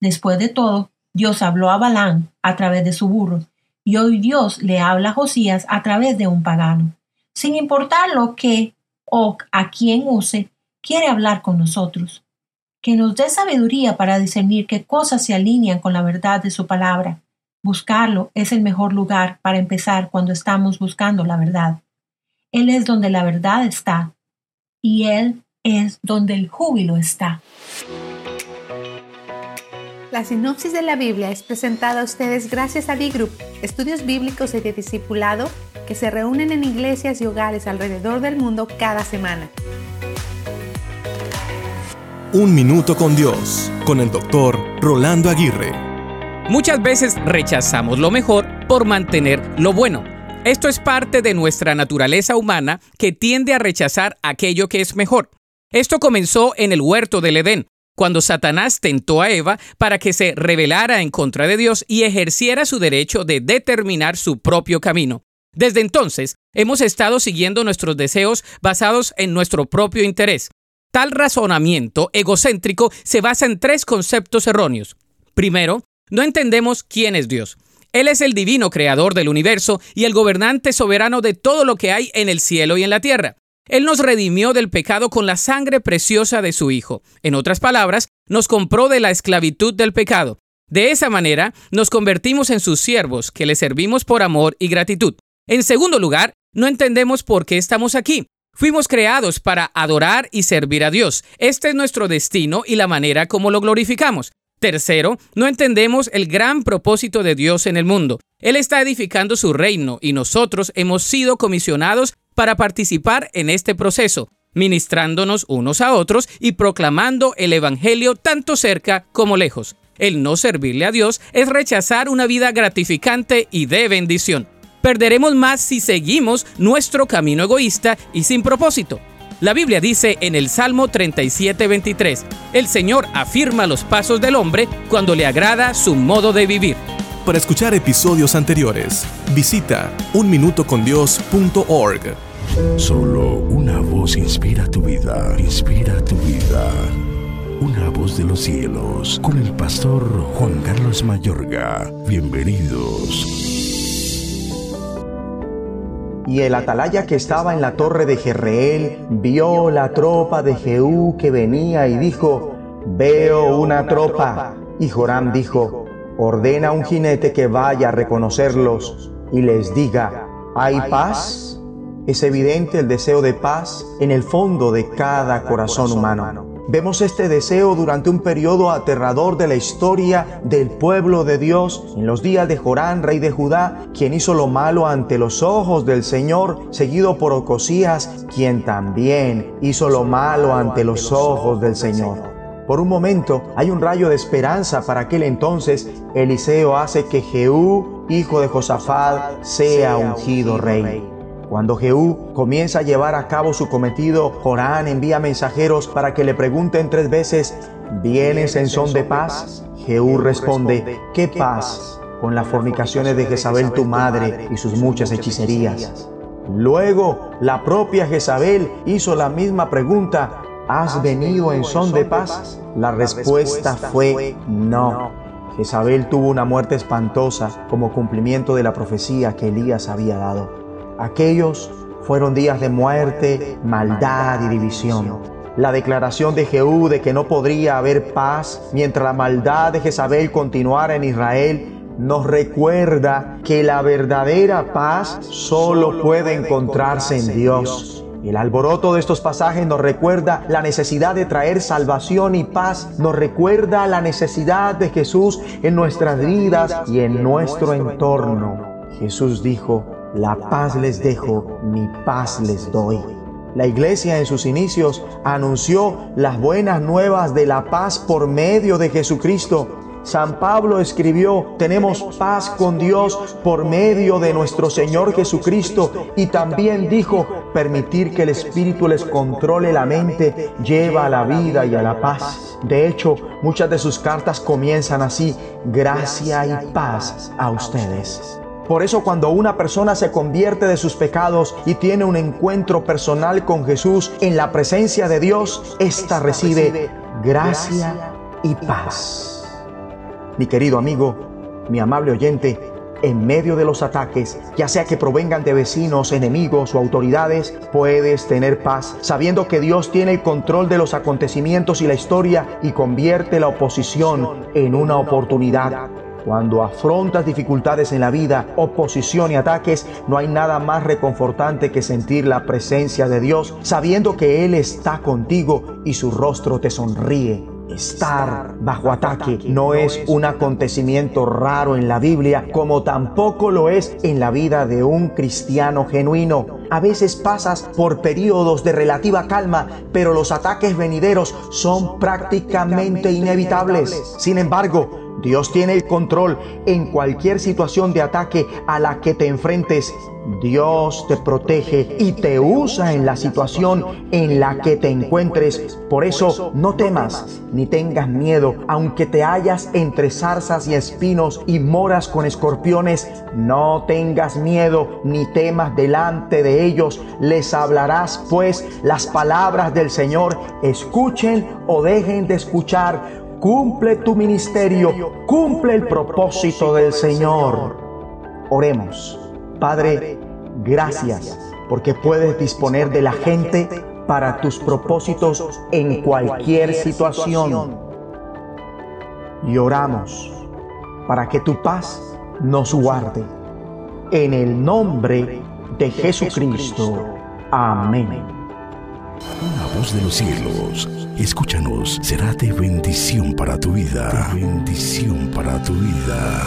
S13: Después de todo, Dios habló a Balán a través de su burro, y hoy Dios le habla a Josías a través de un pagano sin importar lo que o a quién use, quiere hablar con nosotros. Que nos dé sabiduría para discernir qué cosas se alinean con la verdad de su palabra. Buscarlo es el mejor lugar para empezar cuando estamos buscando la verdad. Él es donde la verdad está y Él es donde el júbilo está.
S12: La sinopsis de la Biblia es presentada a ustedes gracias a B-Group, estudios bíblicos y de discipulado que se reúnen en iglesias y hogares alrededor del mundo cada semana.
S14: Un minuto con Dios, con el doctor Rolando Aguirre.
S15: Muchas veces rechazamos lo mejor por mantener lo bueno. Esto es parte de nuestra naturaleza humana que tiende a rechazar aquello que es mejor. Esto comenzó en el huerto del Edén, cuando Satanás tentó a Eva para que se rebelara en contra de Dios y ejerciera su derecho de determinar su propio camino. Desde entonces, hemos estado siguiendo nuestros deseos basados en nuestro propio interés. Tal razonamiento egocéntrico se basa en tres conceptos erróneos. Primero, no entendemos quién es Dios. Él es el divino creador del universo y el gobernante soberano de todo lo que hay en el cielo y en la tierra. Él nos redimió del pecado con la sangre preciosa de su Hijo. En otras palabras, nos compró de la esclavitud del pecado. De esa manera, nos convertimos en sus siervos, que le servimos por amor y gratitud. En segundo lugar, no entendemos por qué estamos aquí. Fuimos creados para adorar y servir a Dios. Este es nuestro destino y la manera como lo glorificamos. Tercero, no entendemos el gran propósito de Dios en el mundo. Él está edificando su reino y nosotros hemos sido comisionados para participar en este proceso, ministrándonos unos a otros y proclamando el Evangelio tanto cerca como lejos. El no servirle a Dios es rechazar una vida gratificante y de bendición. Perderemos más si seguimos nuestro camino egoísta y sin propósito. La Biblia dice en el Salmo 37:23, el Señor afirma los pasos del hombre cuando le agrada su modo de vivir.
S14: Para escuchar episodios anteriores, visita unminutocondios.org.
S16: Solo una voz inspira tu vida, inspira tu vida. Una voz de los cielos, con el pastor Juan Carlos Mayorga. Bienvenidos.
S17: Y el atalaya que estaba en la torre de Jerreel vio la tropa de Jehú que venía y dijo, veo una tropa. Y Joram dijo, ordena a un jinete que vaya a reconocerlos y les diga, ¿hay paz? Es evidente el deseo de paz en el fondo de cada corazón humano. Vemos este deseo durante un periodo aterrador de la historia del pueblo de Dios en los días de Jorán, rey de Judá, quien hizo lo malo ante los ojos del Señor, seguido por Ocosías, quien también hizo lo malo ante los ojos del Señor. Por un momento hay un rayo de esperanza para aquel entonces. Eliseo hace que Jehú, hijo de Josafat, sea ungido rey. Cuando Jehú comienza a llevar a cabo su cometido, Jorán envía mensajeros para que le pregunten tres veces, ¿vienes en son de paz? Jehú responde, ¿qué paz? Con las fornicaciones de Jezabel tu madre y sus muchas hechicerías. Luego, la propia Jezabel hizo la misma pregunta, ¿has venido en son de paz? La respuesta fue no. Jezabel tuvo una muerte espantosa como cumplimiento de la profecía que Elías había dado. Aquellos fueron días de muerte, maldad y división. La declaración de Jehú de que no podría haber paz mientras la maldad de Jezabel continuara en Israel nos recuerda que la verdadera paz solo puede encontrarse en Dios. El alboroto de estos pasajes nos recuerda la necesidad de traer salvación y paz, nos recuerda la necesidad de Jesús en nuestras vidas y en nuestro entorno. Jesús dijo, la paz les dejo, mi paz les doy. La iglesia en sus inicios anunció las buenas nuevas de la paz por medio de Jesucristo. San Pablo escribió, tenemos paz con Dios por medio de nuestro Señor Jesucristo y también dijo, permitir que el Espíritu les controle la mente lleva a la vida y a la paz. De hecho, muchas de sus cartas comienzan así, gracia y paz a ustedes. Por eso cuando una persona se convierte de sus pecados y tiene un encuentro personal con Jesús en la presencia de Dios, ésta recibe gracia y paz. Mi querido amigo, mi amable oyente, en medio de los ataques, ya sea que provengan de vecinos, enemigos o autoridades, puedes tener paz, sabiendo que Dios tiene el control de los acontecimientos y la historia y convierte la oposición en una oportunidad Cuando afrontas dificultades en la vida, oposición y ataques, no hay nada más reconfortante que sentir la presencia de Dios, sabiendo que Él está contigo y su rostro te sonríe. Estar bajo ataque no es un acontecimiento raro en la Biblia, como tampoco lo es en la vida de un cristiano genuino. A veces pasas por periodos de relativa calma, pero los ataques venideros son prácticamente inevitables. Sin embargo, Dios tiene el control en cualquier situación de ataque a la que te enfrentes. Dios te protege y te usa en la situación en la que te encuentres. Por eso no temas ni tengas miedo, aunque te hallas entre zarzas y espinos y moras con escorpiones. No tengas miedo ni temas delante de ellos. Les hablarás pues las palabras del Señor. Escuchen o dejen de escuchar cumple tu ministerio, cumple el propósito del Señor. Oremos. Padre, gracias porque puedes disponer de la gente para tus propósitos en cualquier situación. Y oramos para que tu paz nos guarde. En el nombre de Jesucristo. Amén.
S16: Una voz de los cielos, escúchanos, será de bendición para tu vida. Bendición para tu vida.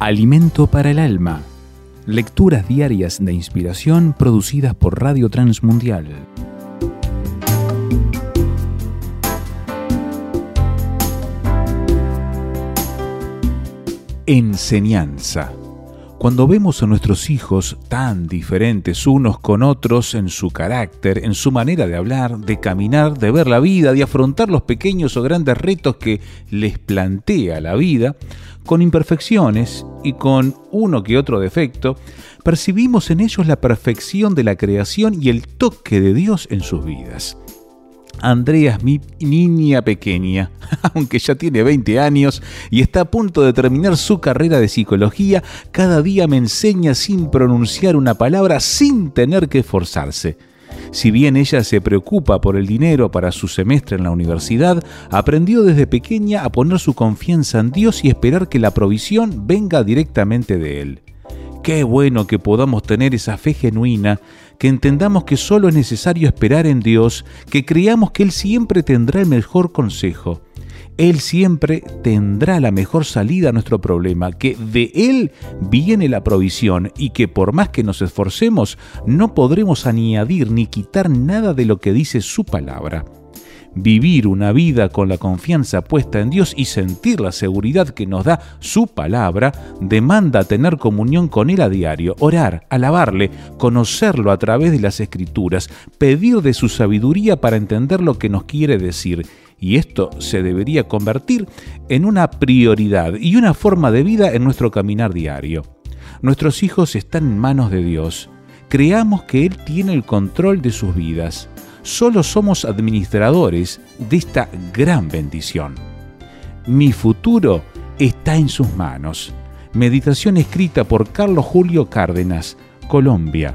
S18: Alimento para el alma. Lecturas diarias de inspiración producidas por Radio Transmundial. Enseñanza. Cuando vemos a nuestros hijos tan diferentes unos con otros en su carácter, en su manera de hablar, de caminar, de ver la vida, de afrontar los pequeños o grandes retos que les plantea la vida, con imperfecciones y con uno que otro defecto, percibimos en ellos la perfección de la creación y el toque de Dios en sus vidas. Andrea es mi niña pequeña, aunque ya tiene 20 años y está a punto de terminar su carrera de psicología, cada día me enseña sin pronunciar una palabra, sin tener que esforzarse. Si bien ella se preocupa por el dinero para su semestre en la universidad, aprendió desde pequeña a poner su confianza en Dios y esperar que la provisión venga directamente de Él. Qué bueno que podamos tener esa fe genuina, que entendamos que solo es necesario esperar en Dios, que creamos que Él siempre tendrá el mejor consejo. Él siempre tendrá la mejor salida a nuestro problema, que de Él viene la provisión y que por más que nos esforcemos, no podremos añadir ni quitar nada de lo que dice su palabra. Vivir una vida con la confianza puesta en Dios y sentir la seguridad que nos da su palabra demanda tener comunión con Él a diario, orar, alabarle, conocerlo a través de las escrituras, pedir de su sabiduría para entender lo que nos quiere decir. Y esto se debería convertir en una prioridad y una forma de vida en nuestro caminar diario. Nuestros hijos están en manos de Dios. Creamos que Él tiene el control de sus vidas solo somos administradores de esta gran bendición. Mi futuro está en sus manos. Meditación escrita por Carlos Julio Cárdenas, Colombia.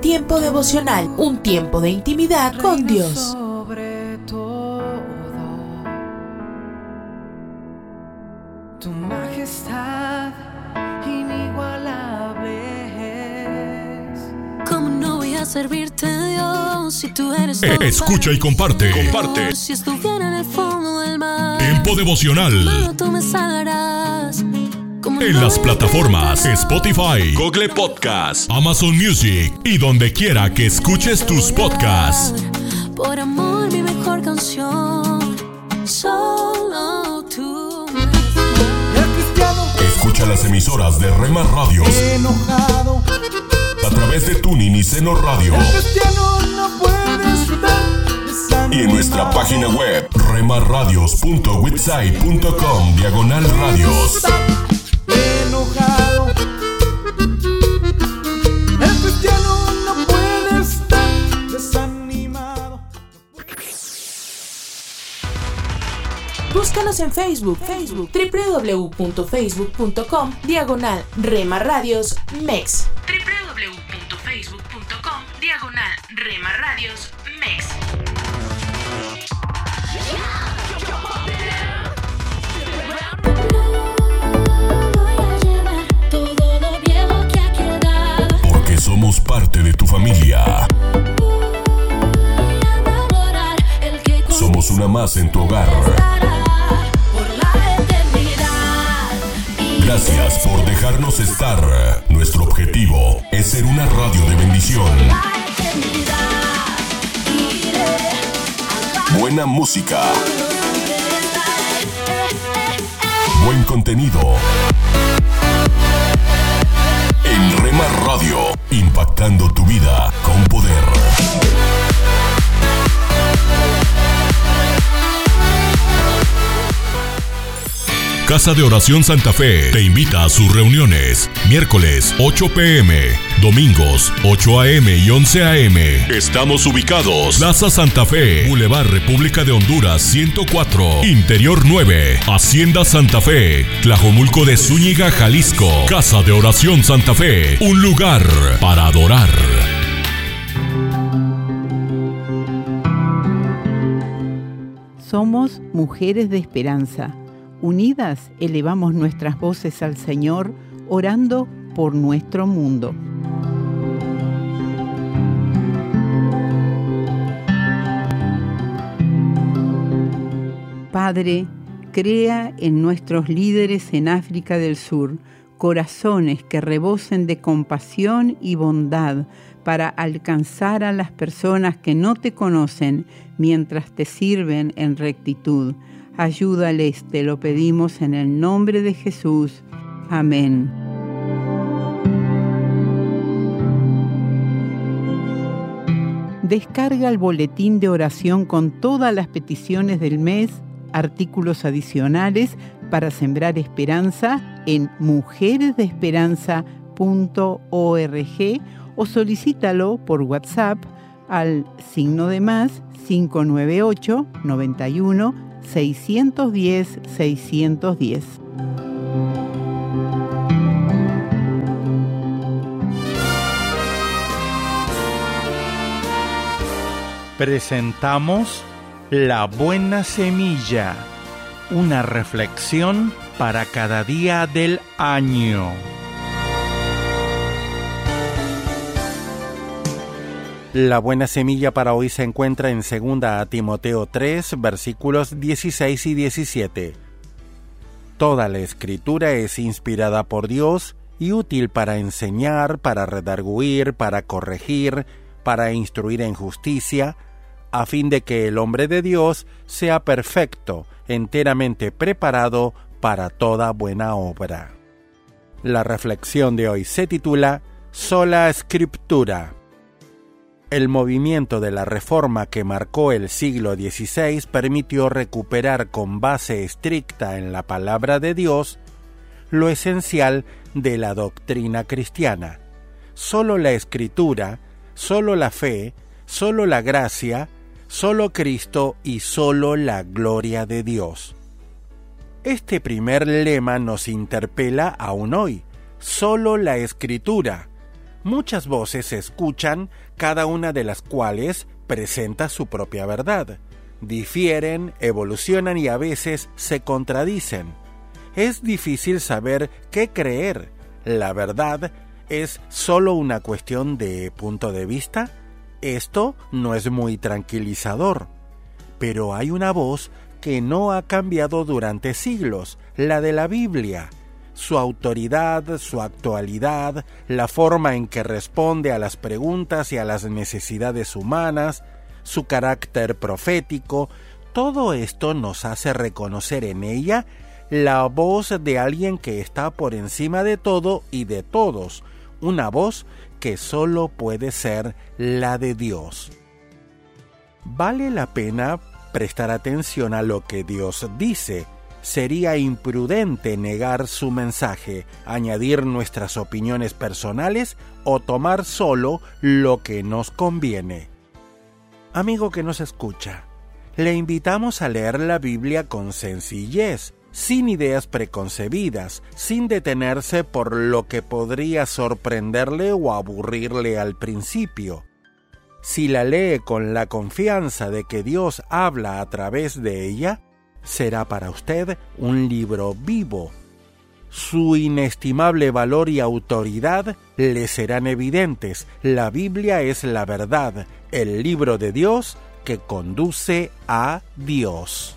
S1: Tiempo devocional, un tiempo de intimidad con Dios.
S2: Sobre todo, tu majestad inigualable es.
S19: ¿Cómo no voy a servirte Dios si tú eres
S3: Eh, escucha y comparte. Comparte.
S19: Si estuviera en el fondo del mar
S3: Tiempo devocional.
S2: Tú me sanarás.
S3: En las plataformas. Spotify, Google Podcast, Amazon Music y donde quiera que escuches tus podcasts.
S2: Por amor, mi mejor canción. Solo tú.
S3: Escucha las emisoras de Rema Radios
S4: Enojado,
S3: a través de Tuning y Seno Radio
S4: cristiano no puede estar
S3: y en nuestra página web remarradios.witsai.com diagonal radios.
S4: Enojado. El cristiano no puede estar desanimado.
S1: Búscanos en Facebook, Facebook, www.facebook.com, diagonal Rema Radios MEX. www.facebook.com, diagonal Rema Radios
S3: somos parte de tu familia. Somos una más en tu hogar. Gracias por dejarnos estar. Nuestro objetivo es ser una radio de bendición. Buena música. Buen contenido. En Rema Radio, impactando tu vida con poder. Casa de Oración Santa Fe te invita a sus reuniones. Miércoles 8 pm, domingos 8 am y 11 am. Estamos ubicados. Plaza Santa Fe, Boulevard República de Honduras 104, Interior 9, Hacienda Santa Fe, Tlajomulco de Zúñiga, Jalisco. Casa de Oración Santa Fe, un lugar para adorar.
S19: Somos mujeres de esperanza. Unidas elevamos nuestras voces al Señor, orando por nuestro mundo. Padre, crea en nuestros líderes en África del Sur corazones que rebosen de compasión y bondad para alcanzar a las personas que no te conocen mientras te sirven en rectitud. Ayúdales, te lo pedimos en el nombre de Jesús. Amén. Descarga el boletín de oración con todas las peticiones del mes, artículos adicionales para sembrar esperanza en mujeresdeesperanza.org o solicítalo por WhatsApp al signo de más 598 91 610 610.
S20: Presentamos La Buena Semilla, una reflexión para cada día del año. La buena semilla para hoy se encuentra en 2 Timoteo 3, versículos 16 y 17. Toda la escritura es inspirada por Dios y útil para enseñar, para redarguir, para corregir, para instruir en justicia, a fin de que el hombre de Dios sea perfecto, enteramente preparado para toda buena obra. La reflexión de hoy se titula Sola Scriptura. El movimiento de la reforma que marcó el siglo XVI permitió recuperar con base estricta en la palabra de Dios lo esencial de la doctrina cristiana. Solo la escritura, solo la fe, solo la gracia, solo Cristo y solo la gloria de Dios. Este primer lema nos interpela aún hoy, solo la escritura. Muchas voces se escuchan, cada una de las cuales presenta su propia verdad. Difieren, evolucionan y a veces se contradicen. Es difícil saber qué creer. ¿La verdad es solo una cuestión de punto de vista? Esto no es muy tranquilizador, pero hay una voz que no ha cambiado durante siglos, la de la Biblia. Su autoridad, su actualidad, la forma en que responde a las preguntas y a las necesidades humanas, su carácter profético, todo esto nos hace reconocer en ella la voz de alguien que está por encima de todo y de todos, una voz que solo puede ser la de Dios. Vale la pena prestar atención a lo que Dios dice. Sería imprudente negar su mensaje, añadir nuestras opiniones personales o tomar solo lo que nos conviene. Amigo que nos escucha, le invitamos a leer la Biblia con sencillez, sin ideas preconcebidas, sin detenerse por lo que podría sorprenderle o aburrirle al principio. Si la lee con la confianza de que Dios habla a través de ella, será para usted un libro vivo. Su inestimable valor y autoridad le serán evidentes. La Biblia es la verdad, el libro de Dios que conduce a Dios.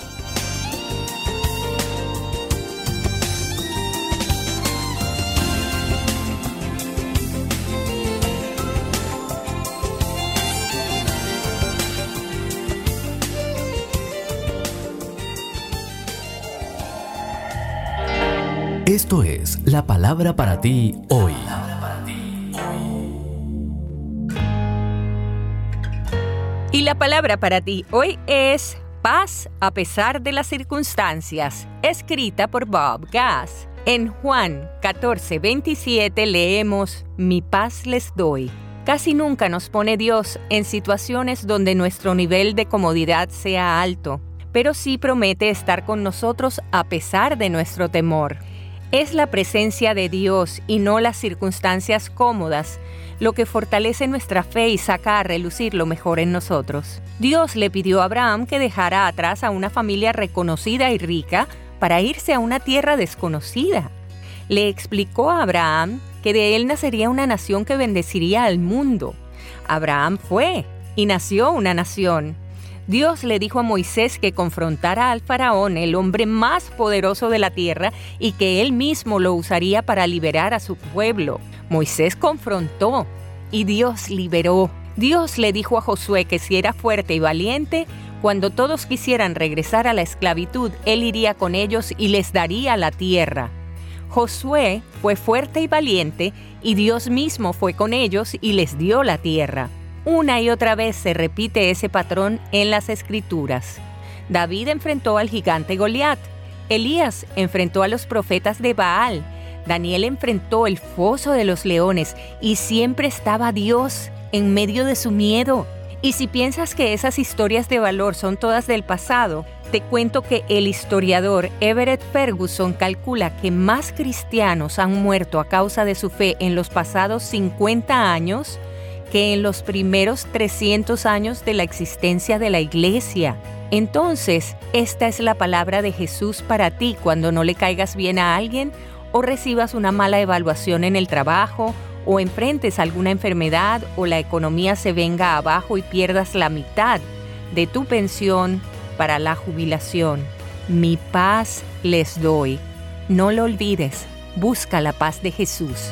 S21: Esto es la palabra para ti hoy.
S22: Y la palabra para ti hoy es paz a pesar de las circunstancias, escrita por Bob Gass. En Juan 14, 27 leemos, Mi paz les doy. Casi nunca nos pone Dios en situaciones donde nuestro nivel de comodidad sea alto, pero sí promete estar con nosotros a pesar de nuestro temor. Es la presencia de Dios y no las circunstancias cómodas lo que fortalece nuestra fe y saca a relucir lo mejor en nosotros. Dios le pidió a Abraham que dejara atrás a una familia reconocida y rica para irse a una tierra desconocida. Le explicó a Abraham que de él nacería una nación que bendeciría al mundo. Abraham fue y nació una nación. Dios le dijo a Moisés que confrontara al faraón, el hombre más poderoso de la tierra, y que él mismo lo usaría para liberar a su pueblo. Moisés confrontó y Dios liberó. Dios le dijo a Josué que si era fuerte y valiente, cuando todos quisieran regresar a la esclavitud, él iría con ellos y les daría la tierra. Josué fue fuerte y valiente y Dios mismo fue con ellos y les dio la tierra. Una y otra vez se repite ese patrón en las escrituras. David enfrentó al gigante Goliat. Elías enfrentó a los profetas de Baal. Daniel enfrentó el foso de los leones y siempre estaba Dios en medio de su miedo. Y si piensas que esas historias de valor son todas del pasado, te cuento que el historiador Everett Ferguson calcula que más cristianos han muerto a causa de su fe en los pasados 50 años que en los primeros 300 años de la existencia de la iglesia. Entonces, esta es la palabra de Jesús para ti cuando no le caigas bien a alguien o recibas una mala evaluación en el trabajo o enfrentes alguna enfermedad o la economía se venga abajo y pierdas la mitad de tu pensión para la jubilación. Mi paz les doy. No lo olvides, busca la paz de Jesús.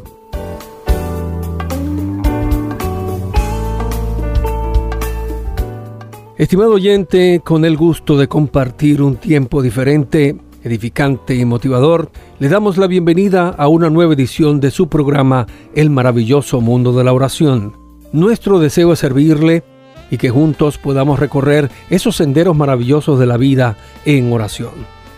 S23: Estimado oyente, con el gusto de compartir un tiempo diferente
S24: edificante y motivador, le damos la bienvenida a una nueva edición de su programa El maravilloso mundo de la oración. Nuestro deseo es servirle y que juntos podamos recorrer esos senderos maravillosos de la vida en oración.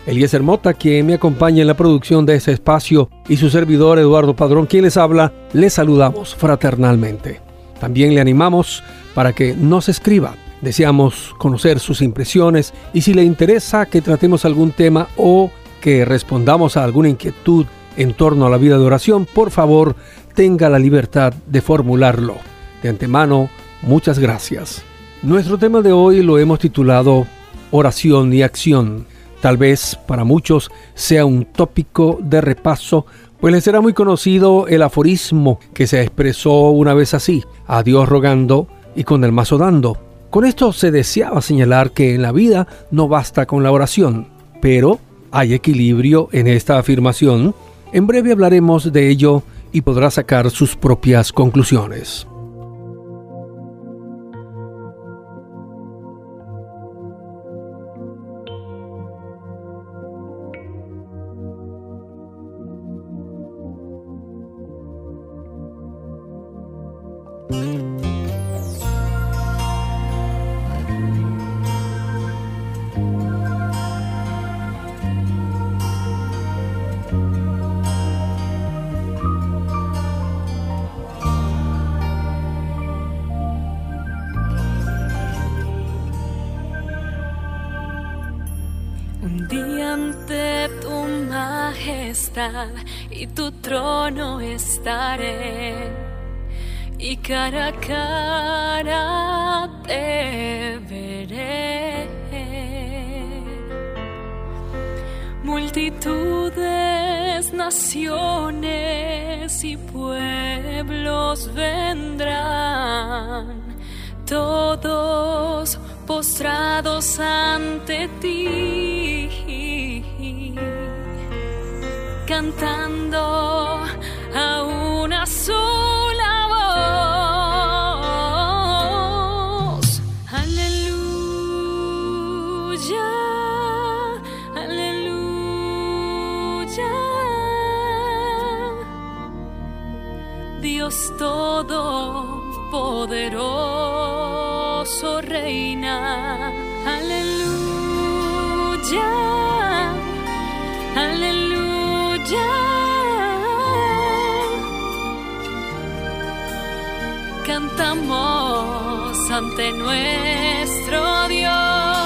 S24: Eliezer Mota, quien me acompaña en la producción de ese espacio, y su servidor Eduardo Padrón, quien les habla, les saludamos fraternalmente. También le animamos para que nos escriba. Deseamos conocer sus impresiones y si le interesa que tratemos algún tema o que respondamos a alguna inquietud en torno a la vida de oración, por favor, tenga la libertad de formularlo. De antemano, muchas gracias. Nuestro tema de hoy lo hemos titulado Oración y Acción. Tal vez para muchos sea un tópico de repaso, pues les será muy conocido el aforismo que se expresó una vez así, a Dios rogando y con el mazo dando. Con esto se deseaba señalar que en la vida no basta con la oración, pero hay equilibrio en esta afirmación. En breve hablaremos de ello y podrá sacar sus propias conclusiones.
S2: Día ante tu majestad y tu trono estaré y cara a cara te veré. Multitudes, naciones y pueblos vendrán, todos postrados ante ti, cantando a una sola voz. Aleluya, aleluya. Dios Todopoderoso reina. Aleluya, aleluya. Cantamos ante nuestro Dios.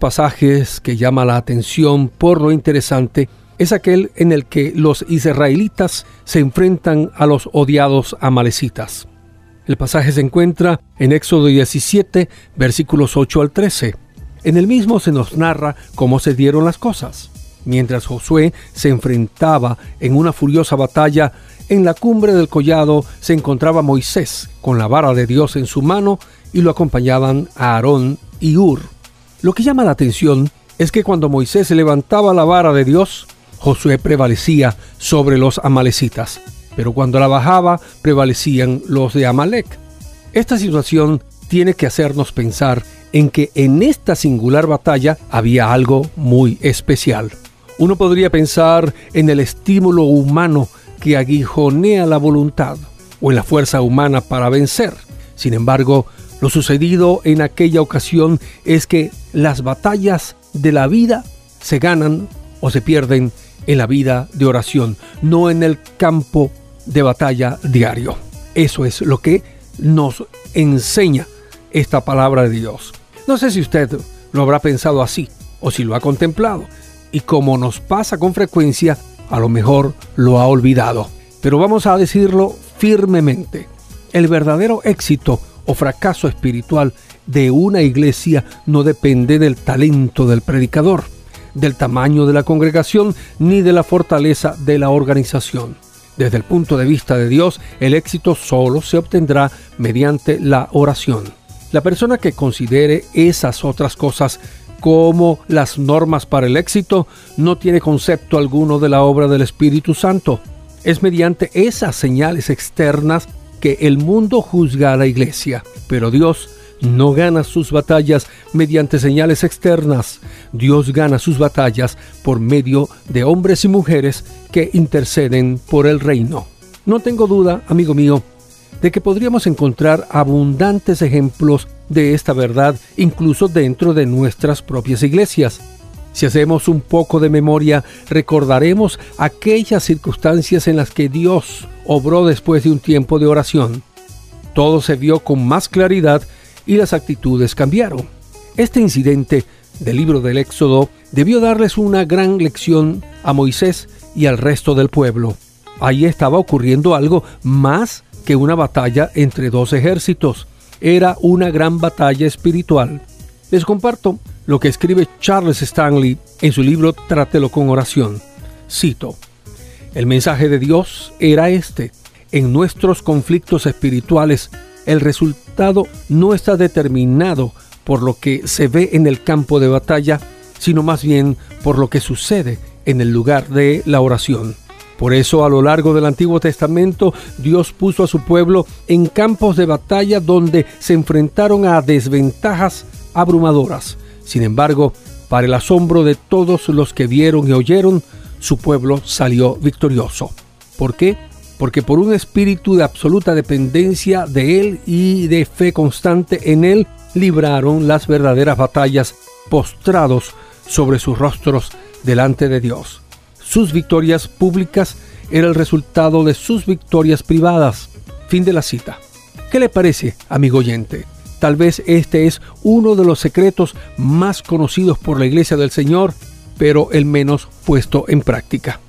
S24: Pasajes que llama la atención por lo interesante es aquel en el que los israelitas se enfrentan a los odiados amalecitas. El pasaje se encuentra en Éxodo 17, versículos 8 al 13. En el mismo se nos narra cómo se dieron las cosas. Mientras Josué se enfrentaba en una furiosa batalla, en la cumbre del collado se encontraba Moisés con la vara de Dios en su mano y lo acompañaban Aarón y Ur. Lo que llama la atención es que cuando Moisés levantaba la vara de Dios, Josué prevalecía sobre los amalecitas, pero cuando la bajaba prevalecían los de Amalek. Esta situación tiene que hacernos pensar en que en esta singular batalla había algo muy especial. Uno podría pensar en el estímulo humano que aguijonea la voluntad o en la fuerza humana para vencer. Sin embargo, lo sucedido en aquella ocasión es que las batallas de la vida se ganan o se pierden en la vida de oración, no en el campo de batalla diario. Eso es lo que nos enseña esta palabra de Dios. No sé si usted lo habrá pensado así o si lo ha contemplado. Y como nos pasa con frecuencia, a lo mejor lo ha olvidado. Pero vamos a decirlo firmemente. El verdadero éxito o fracaso espiritual de una iglesia no depende del talento del predicador, del tamaño de la congregación ni de la fortaleza de la organización. Desde el punto de vista de Dios, el éxito solo se obtendrá mediante la oración. La persona que considere esas otras cosas como las normas para el éxito no tiene concepto alguno de la obra del Espíritu Santo. Es mediante esas señales externas que el mundo juzga a la iglesia, pero Dios no gana sus batallas mediante señales externas. Dios gana sus batallas por medio de hombres y mujeres que interceden por el reino. No tengo duda, amigo mío, de que podríamos encontrar abundantes ejemplos de esta verdad incluso dentro de nuestras propias iglesias. Si hacemos un poco de memoria, recordaremos aquellas circunstancias en las que Dios obró después de un tiempo de oración. Todo se vio con más claridad y las actitudes cambiaron. Este incidente del libro del Éxodo debió darles una gran lección a Moisés y al resto del pueblo. Ahí estaba ocurriendo algo más que una batalla entre dos ejércitos. Era una gran batalla espiritual. Les comparto lo que escribe Charles Stanley en su libro Trátelo con oración. Cito, el mensaje de Dios era este. En nuestros conflictos espirituales, el resultado no está determinado por lo que se ve en el campo de batalla, sino más bien por lo que sucede en el lugar de la oración. Por eso a lo largo del Antiguo Testamento Dios puso a su pueblo en campos de batalla donde se enfrentaron a desventajas abrumadoras. Sin embargo, para el asombro de todos los que vieron y oyeron, su pueblo salió victorioso. ¿Por qué? Porque por un espíritu de absoluta dependencia de Él y de fe constante en Él, libraron las verdaderas batallas postrados sobre sus rostros delante de Dios. Sus victorias públicas eran el resultado de sus victorias privadas. Fin de la cita. ¿Qué le parece, amigo oyente? Tal vez este es uno de los secretos más conocidos por la Iglesia del Señor, pero el menos puesto en práctica.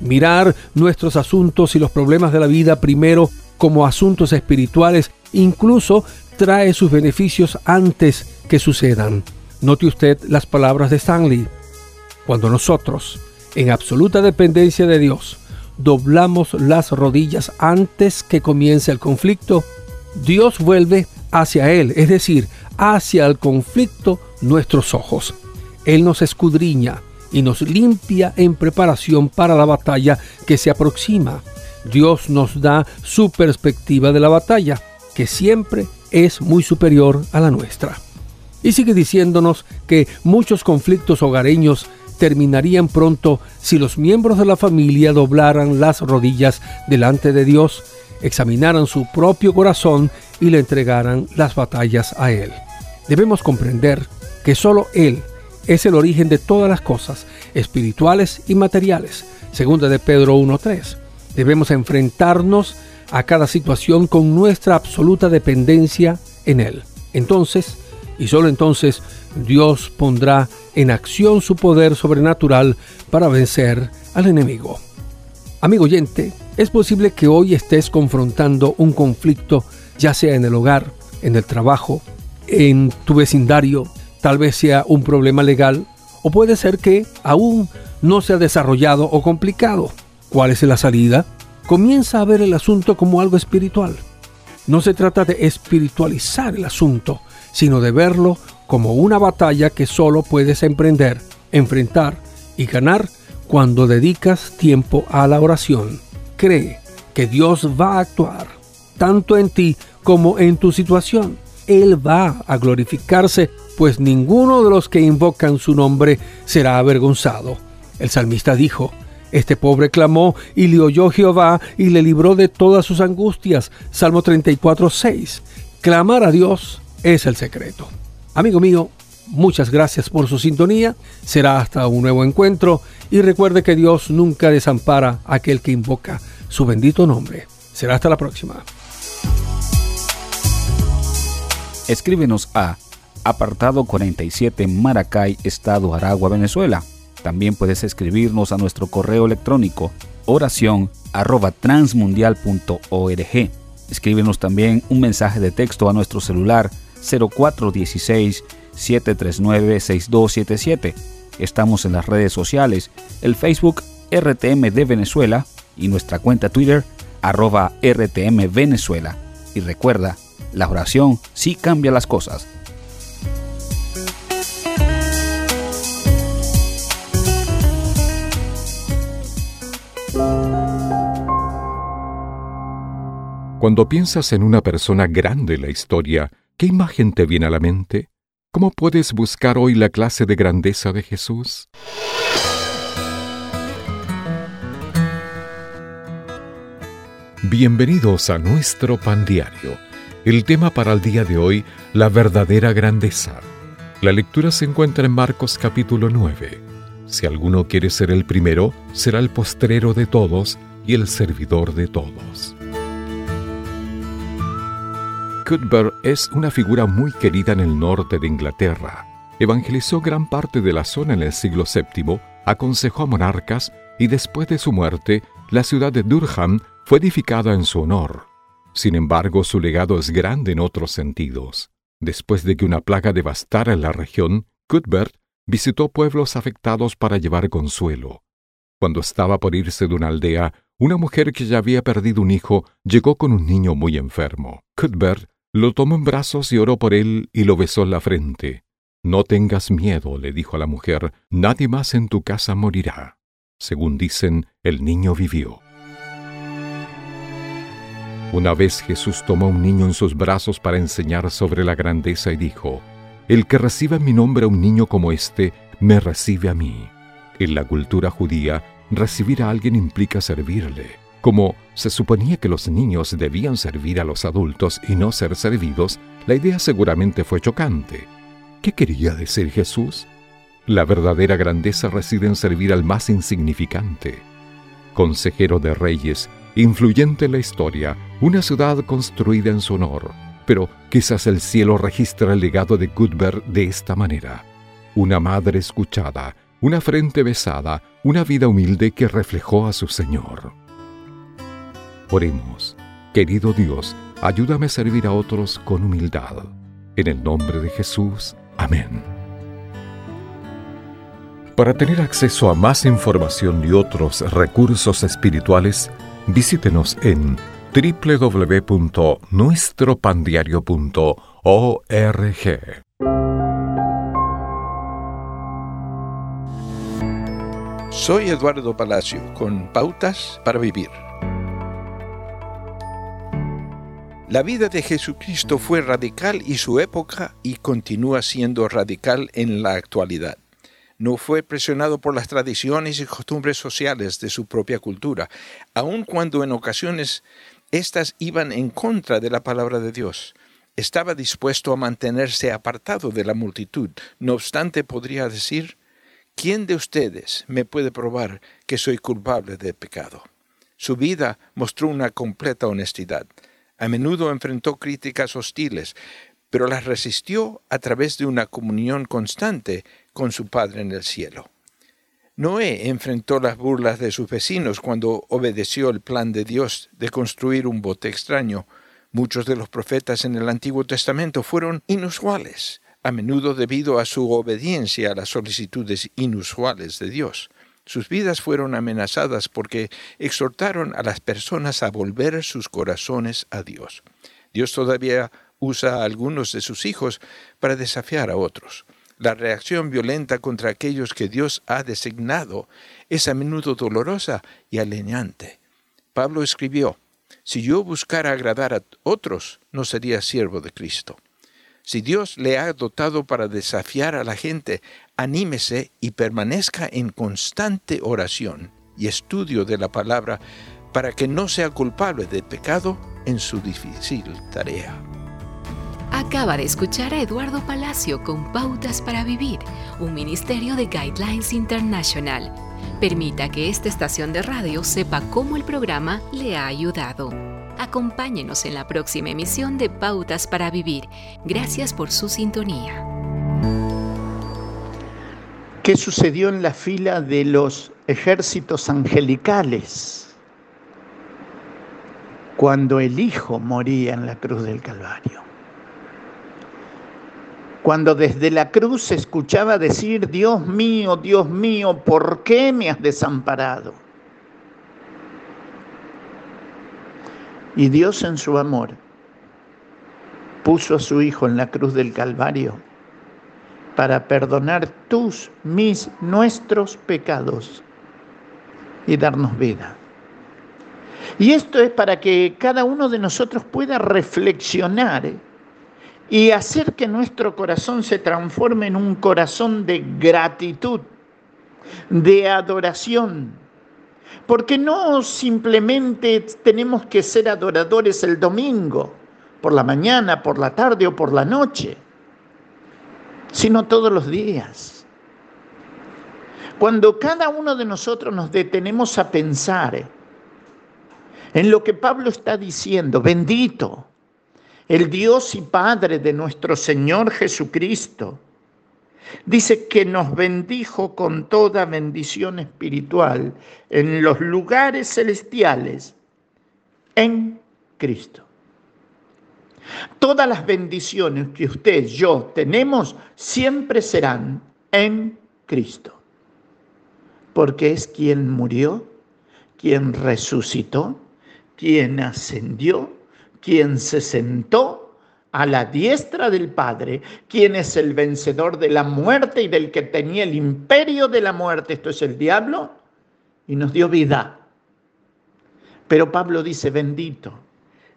S24: Mirar nuestros asuntos y los problemas de la vida primero como asuntos espirituales incluso trae sus beneficios antes que sucedan. Note usted las palabras de Stanley. Cuando nosotros en absoluta dependencia de Dios, doblamos las rodillas antes que comience el conflicto, Dios vuelve hacia Él, es decir, hacia el conflicto nuestros ojos. Él nos escudriña y nos limpia en preparación para la batalla que se aproxima. Dios nos da su perspectiva de la batalla, que siempre es muy superior a la nuestra. Y sigue diciéndonos que muchos conflictos hogareños terminarían pronto si los miembros de la familia doblaran las rodillas delante de Dios, examinaran su propio corazón y le entregaran las batallas a Él. Debemos comprender que solo Él es el origen de todas las cosas, espirituales y materiales, segunda de Pedro 1.3. Debemos enfrentarnos a cada situación con nuestra absoluta dependencia en Él. Entonces, y solo entonces Dios pondrá en acción su poder sobrenatural para vencer al enemigo. Amigo oyente, es posible que hoy estés confrontando un conflicto, ya sea en el hogar, en el trabajo, en tu vecindario, tal vez sea un problema legal, o puede ser que aún no se ha desarrollado o complicado. ¿Cuál es la salida? Comienza a ver el asunto como algo espiritual. No se trata de espiritualizar el asunto, sino de verlo como una batalla que solo puedes emprender, enfrentar y ganar cuando dedicas tiempo a la oración. Cree que Dios va a actuar, tanto en ti como en tu situación. Él va a glorificarse, pues ninguno de los que invocan su nombre será avergonzado. El salmista dijo, este pobre clamó y le oyó Jehová y le libró de todas sus angustias. Salmo 34, 6. Clamar a Dios es el secreto. Amigo mío, muchas gracias por su sintonía. Será hasta un nuevo encuentro y recuerde que Dios nunca desampara a aquel que invoca su bendito nombre. Será hasta la próxima.
S18: Escríbenos a apartado 47 Maracay, Estado Aragua, Venezuela también puedes escribirnos a nuestro correo electrónico oración arroba transmundial.org. Escríbenos también un mensaje de texto a nuestro celular 0416 739 6277. Estamos en las redes sociales, el Facebook RTM de Venezuela y nuestra cuenta Twitter arroba RTM Venezuela. Y recuerda, la oración sí cambia las cosas.
S25: Cuando piensas en una persona grande en la historia, ¿qué imagen te viene a la mente? ¿Cómo puedes buscar hoy la clase de grandeza de Jesús? Bienvenidos a nuestro pan diario. El tema para el día de hoy, la verdadera grandeza. La lectura se encuentra en Marcos capítulo 9. Si alguno quiere ser el primero, será el postrero de todos y el servidor de todos. Cuthbert es una figura muy querida en el norte de Inglaterra. Evangelizó gran parte de la zona en el siglo VII, aconsejó a monarcas y después de su muerte, la ciudad de Durham fue edificada en su honor. Sin embargo, su legado es grande en otros sentidos. Después de que una plaga devastara la región, Cuthbert visitó pueblos afectados para llevar consuelo. Cuando estaba por irse de una aldea, una mujer que ya había perdido un hijo llegó con un niño muy enfermo. Cuthbert lo tomó en brazos y oró por él y lo besó en la frente. No tengas miedo, le dijo a la mujer, nadie más en tu casa morirá. Según dicen, el niño vivió. Una vez Jesús tomó un niño en sus brazos para enseñar sobre la grandeza y dijo, El que reciba en mi nombre a un niño como este, me recibe a mí. En la cultura judía, recibir a alguien implica servirle. Como se suponía que los niños debían servir a los adultos y no ser servidos, la idea seguramente fue chocante. ¿Qué quería decir Jesús? La verdadera grandeza reside en servir al más insignificante. Consejero de reyes, influyente en la historia, una ciudad construida en su honor. Pero quizás el cielo registra el legado de Cuthbert de esta manera. Una madre escuchada, una frente besada, una vida humilde que reflejó a su Señor. Oremos. Querido Dios, ayúdame a servir a otros con humildad. En el nombre de Jesús. Amén. Para tener acceso a más información y otros recursos espirituales, visítenos en www.nuestropandiario.org.
S26: Soy Eduardo Palacio con Pautas para Vivir. La vida de Jesucristo fue radical y su época y continúa siendo radical en la actualidad. No fue presionado por las tradiciones y costumbres sociales de su propia cultura, aun cuando en ocasiones éstas iban en contra de la palabra de Dios. Estaba dispuesto a mantenerse apartado de la multitud. No obstante, podría decir, ¿quién de ustedes me puede probar que soy culpable de pecado? Su vida mostró una completa honestidad. A menudo enfrentó críticas hostiles, pero las resistió a través de una comunión constante con su Padre en el cielo. Noé enfrentó las burlas de sus vecinos cuando obedeció el plan de Dios de construir un bote extraño. Muchos de los profetas en el Antiguo Testamento fueron inusuales, a menudo debido a su obediencia a las solicitudes inusuales de Dios. Sus vidas fueron amenazadas porque exhortaron a las personas a volver sus corazones a Dios. Dios todavía usa a algunos de sus hijos para desafiar a otros. La reacción violenta contra aquellos que Dios ha designado es a menudo dolorosa y alienante. Pablo escribió, Si yo buscara agradar a otros, no sería siervo de Cristo. Si Dios le ha dotado para desafiar a la gente, anímese y permanezca en constante oración y estudio de la palabra para que no sea culpable de pecado en su difícil tarea.
S27: Acaba de escuchar a Eduardo Palacio con Pautas para Vivir, un ministerio de Guidelines International. Permita que esta estación de radio sepa cómo el programa le ha ayudado. Acompáñenos en la próxima emisión de Pautas para Vivir. Gracias por su sintonía.
S28: ¿Qué sucedió en la fila de los ejércitos angelicales cuando el Hijo moría en la cruz del Calvario? Cuando desde la cruz se escuchaba decir, Dios mío, Dios mío, ¿por qué me has desamparado? Y Dios en su amor puso a su Hijo en la cruz del Calvario para perdonar tus, mis, nuestros pecados y darnos vida. Y esto es para que cada uno de nosotros pueda reflexionar y hacer que nuestro corazón se transforme en un corazón de gratitud, de adoración. Porque no simplemente tenemos que ser adoradores el domingo, por la mañana, por la tarde o por la noche, sino todos los días. Cuando cada uno de nosotros nos detenemos a pensar en lo que Pablo está diciendo, bendito, el Dios y Padre de nuestro Señor Jesucristo, dice que nos bendijo con toda bendición espiritual en los lugares celestiales en Cristo. Todas las bendiciones que usted y yo tenemos siempre serán en Cristo, porque es quien murió, quien resucitó, quien ascendió quien se sentó a la diestra del Padre, quien es el vencedor de la muerte y del que tenía el imperio de la muerte, esto es el diablo, y nos dio vida. Pero Pablo dice, bendito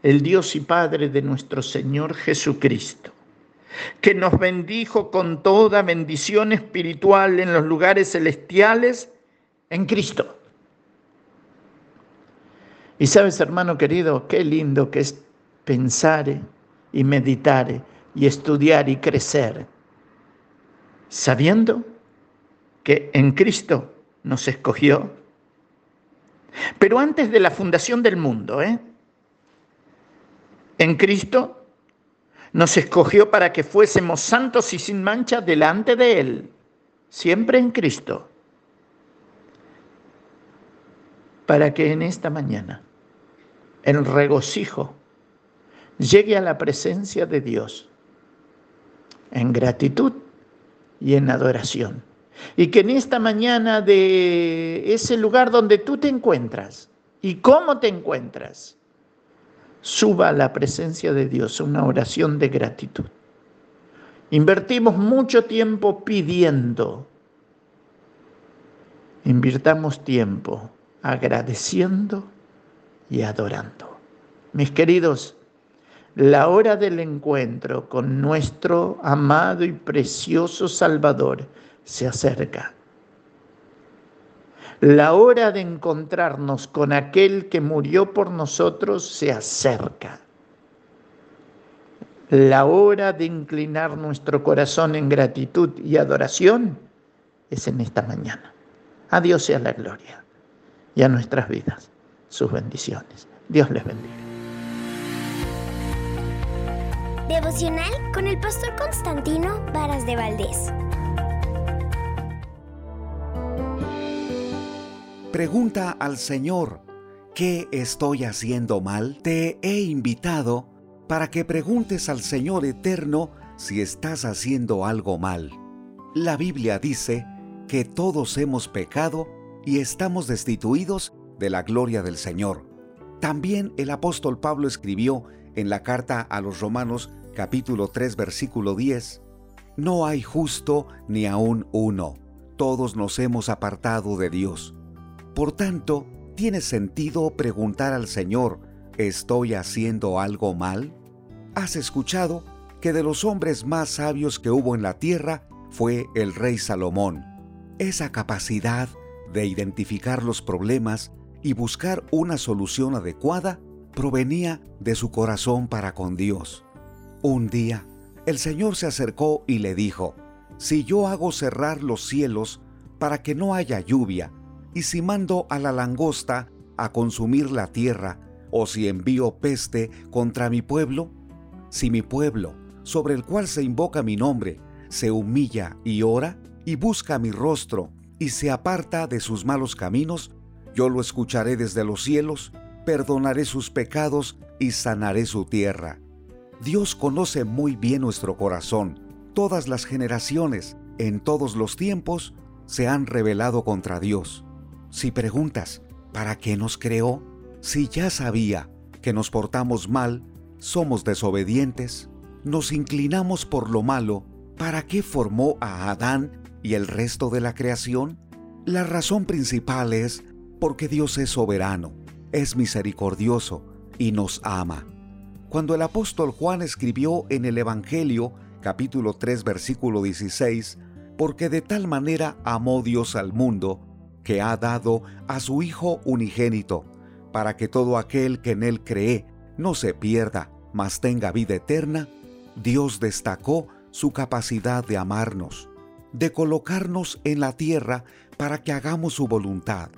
S28: el Dios y Padre de nuestro Señor Jesucristo, que nos bendijo con toda bendición espiritual en los lugares celestiales en Cristo. Y sabes, hermano querido, qué lindo que es pensar y meditar y estudiar y crecer, sabiendo que en Cristo nos escogió. Pero antes de la fundación del mundo, ¿eh? en Cristo nos escogió para que fuésemos santos y sin mancha delante de Él, siempre en Cristo, para que en esta mañana el regocijo llegue a la presencia de Dios en gratitud y en adoración. Y que en esta mañana de ese lugar donde tú te encuentras y cómo te encuentras, suba a la presencia de Dios una oración de gratitud. Invertimos mucho tiempo pidiendo. Invirtamos tiempo agradeciendo y adorando. Mis queridos, la hora del encuentro con nuestro amado y precioso Salvador se acerca. La hora de encontrarnos con aquel que murió por nosotros se acerca. La hora de inclinar nuestro corazón en gratitud y adoración es en esta mañana. A Dios sea la gloria y a nuestras vidas sus bendiciones. Dios les bendiga.
S29: Devocional con el pastor Constantino Varas de Valdés.
S30: Pregunta al Señor, ¿qué estoy haciendo mal? Te he invitado para que preguntes al Señor eterno si estás haciendo algo mal. La Biblia dice que todos hemos pecado y estamos destituidos de la gloria del Señor. También el apóstol Pablo escribió en la carta a los Romanos capítulo 3 versículo 10, No hay justo ni aún uno, todos nos hemos apartado de Dios. Por tanto, ¿tiene sentido preguntar al Señor, ¿estoy haciendo algo mal? ¿Has escuchado que de los hombres más sabios que hubo en la tierra fue el rey Salomón? Esa capacidad de identificar los problemas y buscar una solución adecuada provenía de su corazón para con Dios. Un día, el Señor se acercó y le dijo, Si yo hago cerrar los cielos para que no haya lluvia, y si mando a la langosta a consumir la tierra, o si envío peste contra mi pueblo, si mi pueblo, sobre el cual se invoca mi nombre, se humilla y ora, y busca mi rostro, y se aparta de sus malos caminos, yo lo escucharé desde los cielos, perdonaré sus pecados y sanaré su tierra. Dios conoce muy bien nuestro corazón. Todas las generaciones, en todos los tiempos, se han rebelado contra Dios. Si preguntas, ¿para qué nos creó? Si ya sabía que nos portamos mal, somos desobedientes, nos inclinamos por lo malo, ¿para qué formó a Adán y el resto de la creación? La razón principal es porque Dios es soberano, es misericordioso y nos ama. Cuando el apóstol Juan escribió en el Evangelio capítulo 3 versículo 16, porque de tal manera amó Dios al mundo, que ha dado a su Hijo unigénito, para que todo aquel que en Él cree no se pierda, mas tenga vida eterna, Dios destacó su capacidad de amarnos, de colocarnos en la tierra para que hagamos su voluntad.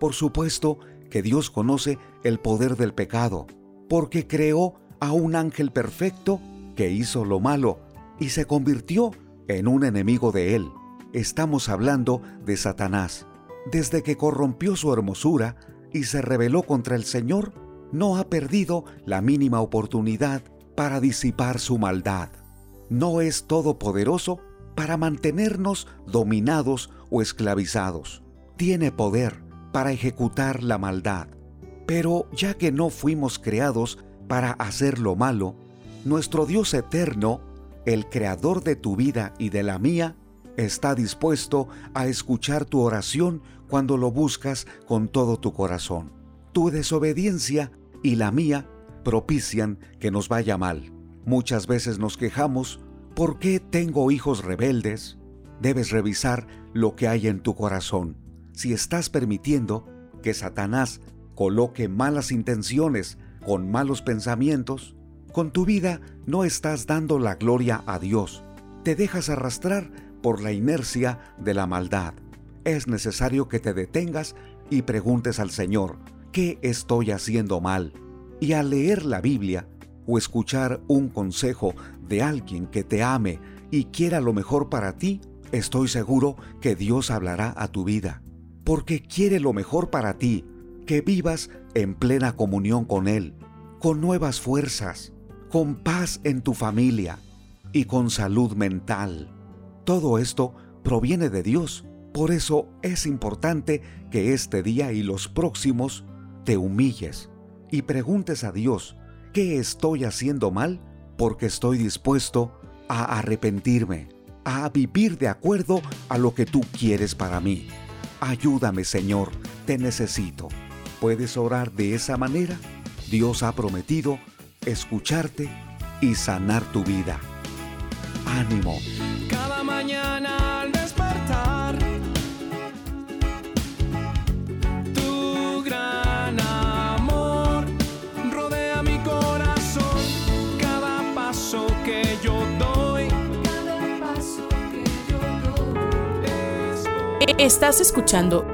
S30: Por supuesto que Dios conoce el poder del pecado, porque creó a un ángel perfecto que hizo lo malo y se convirtió en un enemigo de él. Estamos hablando de Satanás desde que corrompió su hermosura y se rebeló contra el Señor, no ha perdido la mínima oportunidad para disipar su maldad. No es todopoderoso para mantenernos dominados o esclavizados. Tiene poder para ejecutar la maldad. Pero ya que no fuimos creados para hacer lo malo, nuestro Dios eterno, el creador de tu vida y de la mía, está dispuesto a escuchar tu oración cuando lo buscas con todo tu corazón. Tu desobediencia y la mía propician que nos vaya mal. Muchas veces nos quejamos, ¿por qué tengo hijos rebeldes? Debes revisar lo que hay en tu corazón. Si estás permitiendo que Satanás coloque malas intenciones con malos pensamientos, con tu vida no estás dando la gloria a Dios. Te dejas arrastrar por la inercia de la maldad. Es necesario que te detengas y preguntes al Señor, ¿qué estoy haciendo mal? Y al leer la Biblia o escuchar un consejo de alguien que te ame y quiera lo mejor para ti, estoy seguro que Dios hablará a tu vida, porque quiere lo mejor para ti, que vivas en plena comunión con Él, con nuevas fuerzas, con paz en tu familia y con salud mental. Todo esto proviene de Dios. Por eso es importante que este día y los próximos te humilles y preguntes a Dios, ¿qué estoy haciendo mal? Porque estoy dispuesto a arrepentirme, a vivir de acuerdo a lo que tú quieres para mí. Ayúdame Señor, te necesito. ¿Puedes orar de esa manera? Dios ha prometido escucharte y sanar tu vida. Ánimo
S2: mañana al despertar. Tu gran amor rodea mi corazón. Cada paso que yo doy. Cada paso que yo
S1: doy. Estás escuchando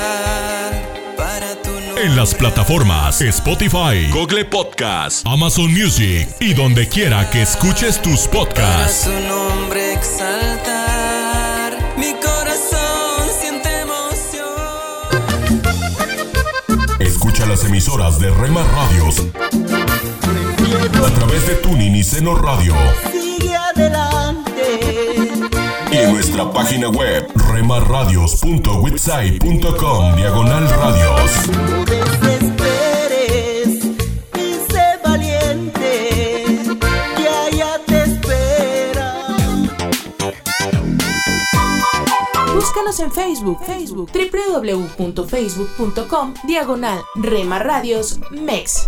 S2: para.
S3: En las plataformas Spotify, Google Podcast, Amazon Music y donde quiera que escuches tus
S2: Para
S3: podcasts.
S2: su nombre exaltar. Mi corazón siente emoción.
S3: Escucha las emisoras de Rema Radios a través de Tuning y Seno Radio
S4: Sigue adelante.
S3: Y en nuestra página web remarradios.witsai.com diagonal radios.
S4: No desesperes y sé valiente. Que allá te espera.
S1: Búscanos en Facebook, Facebook, www.facebook.com, diagonal Rema Radios MEX.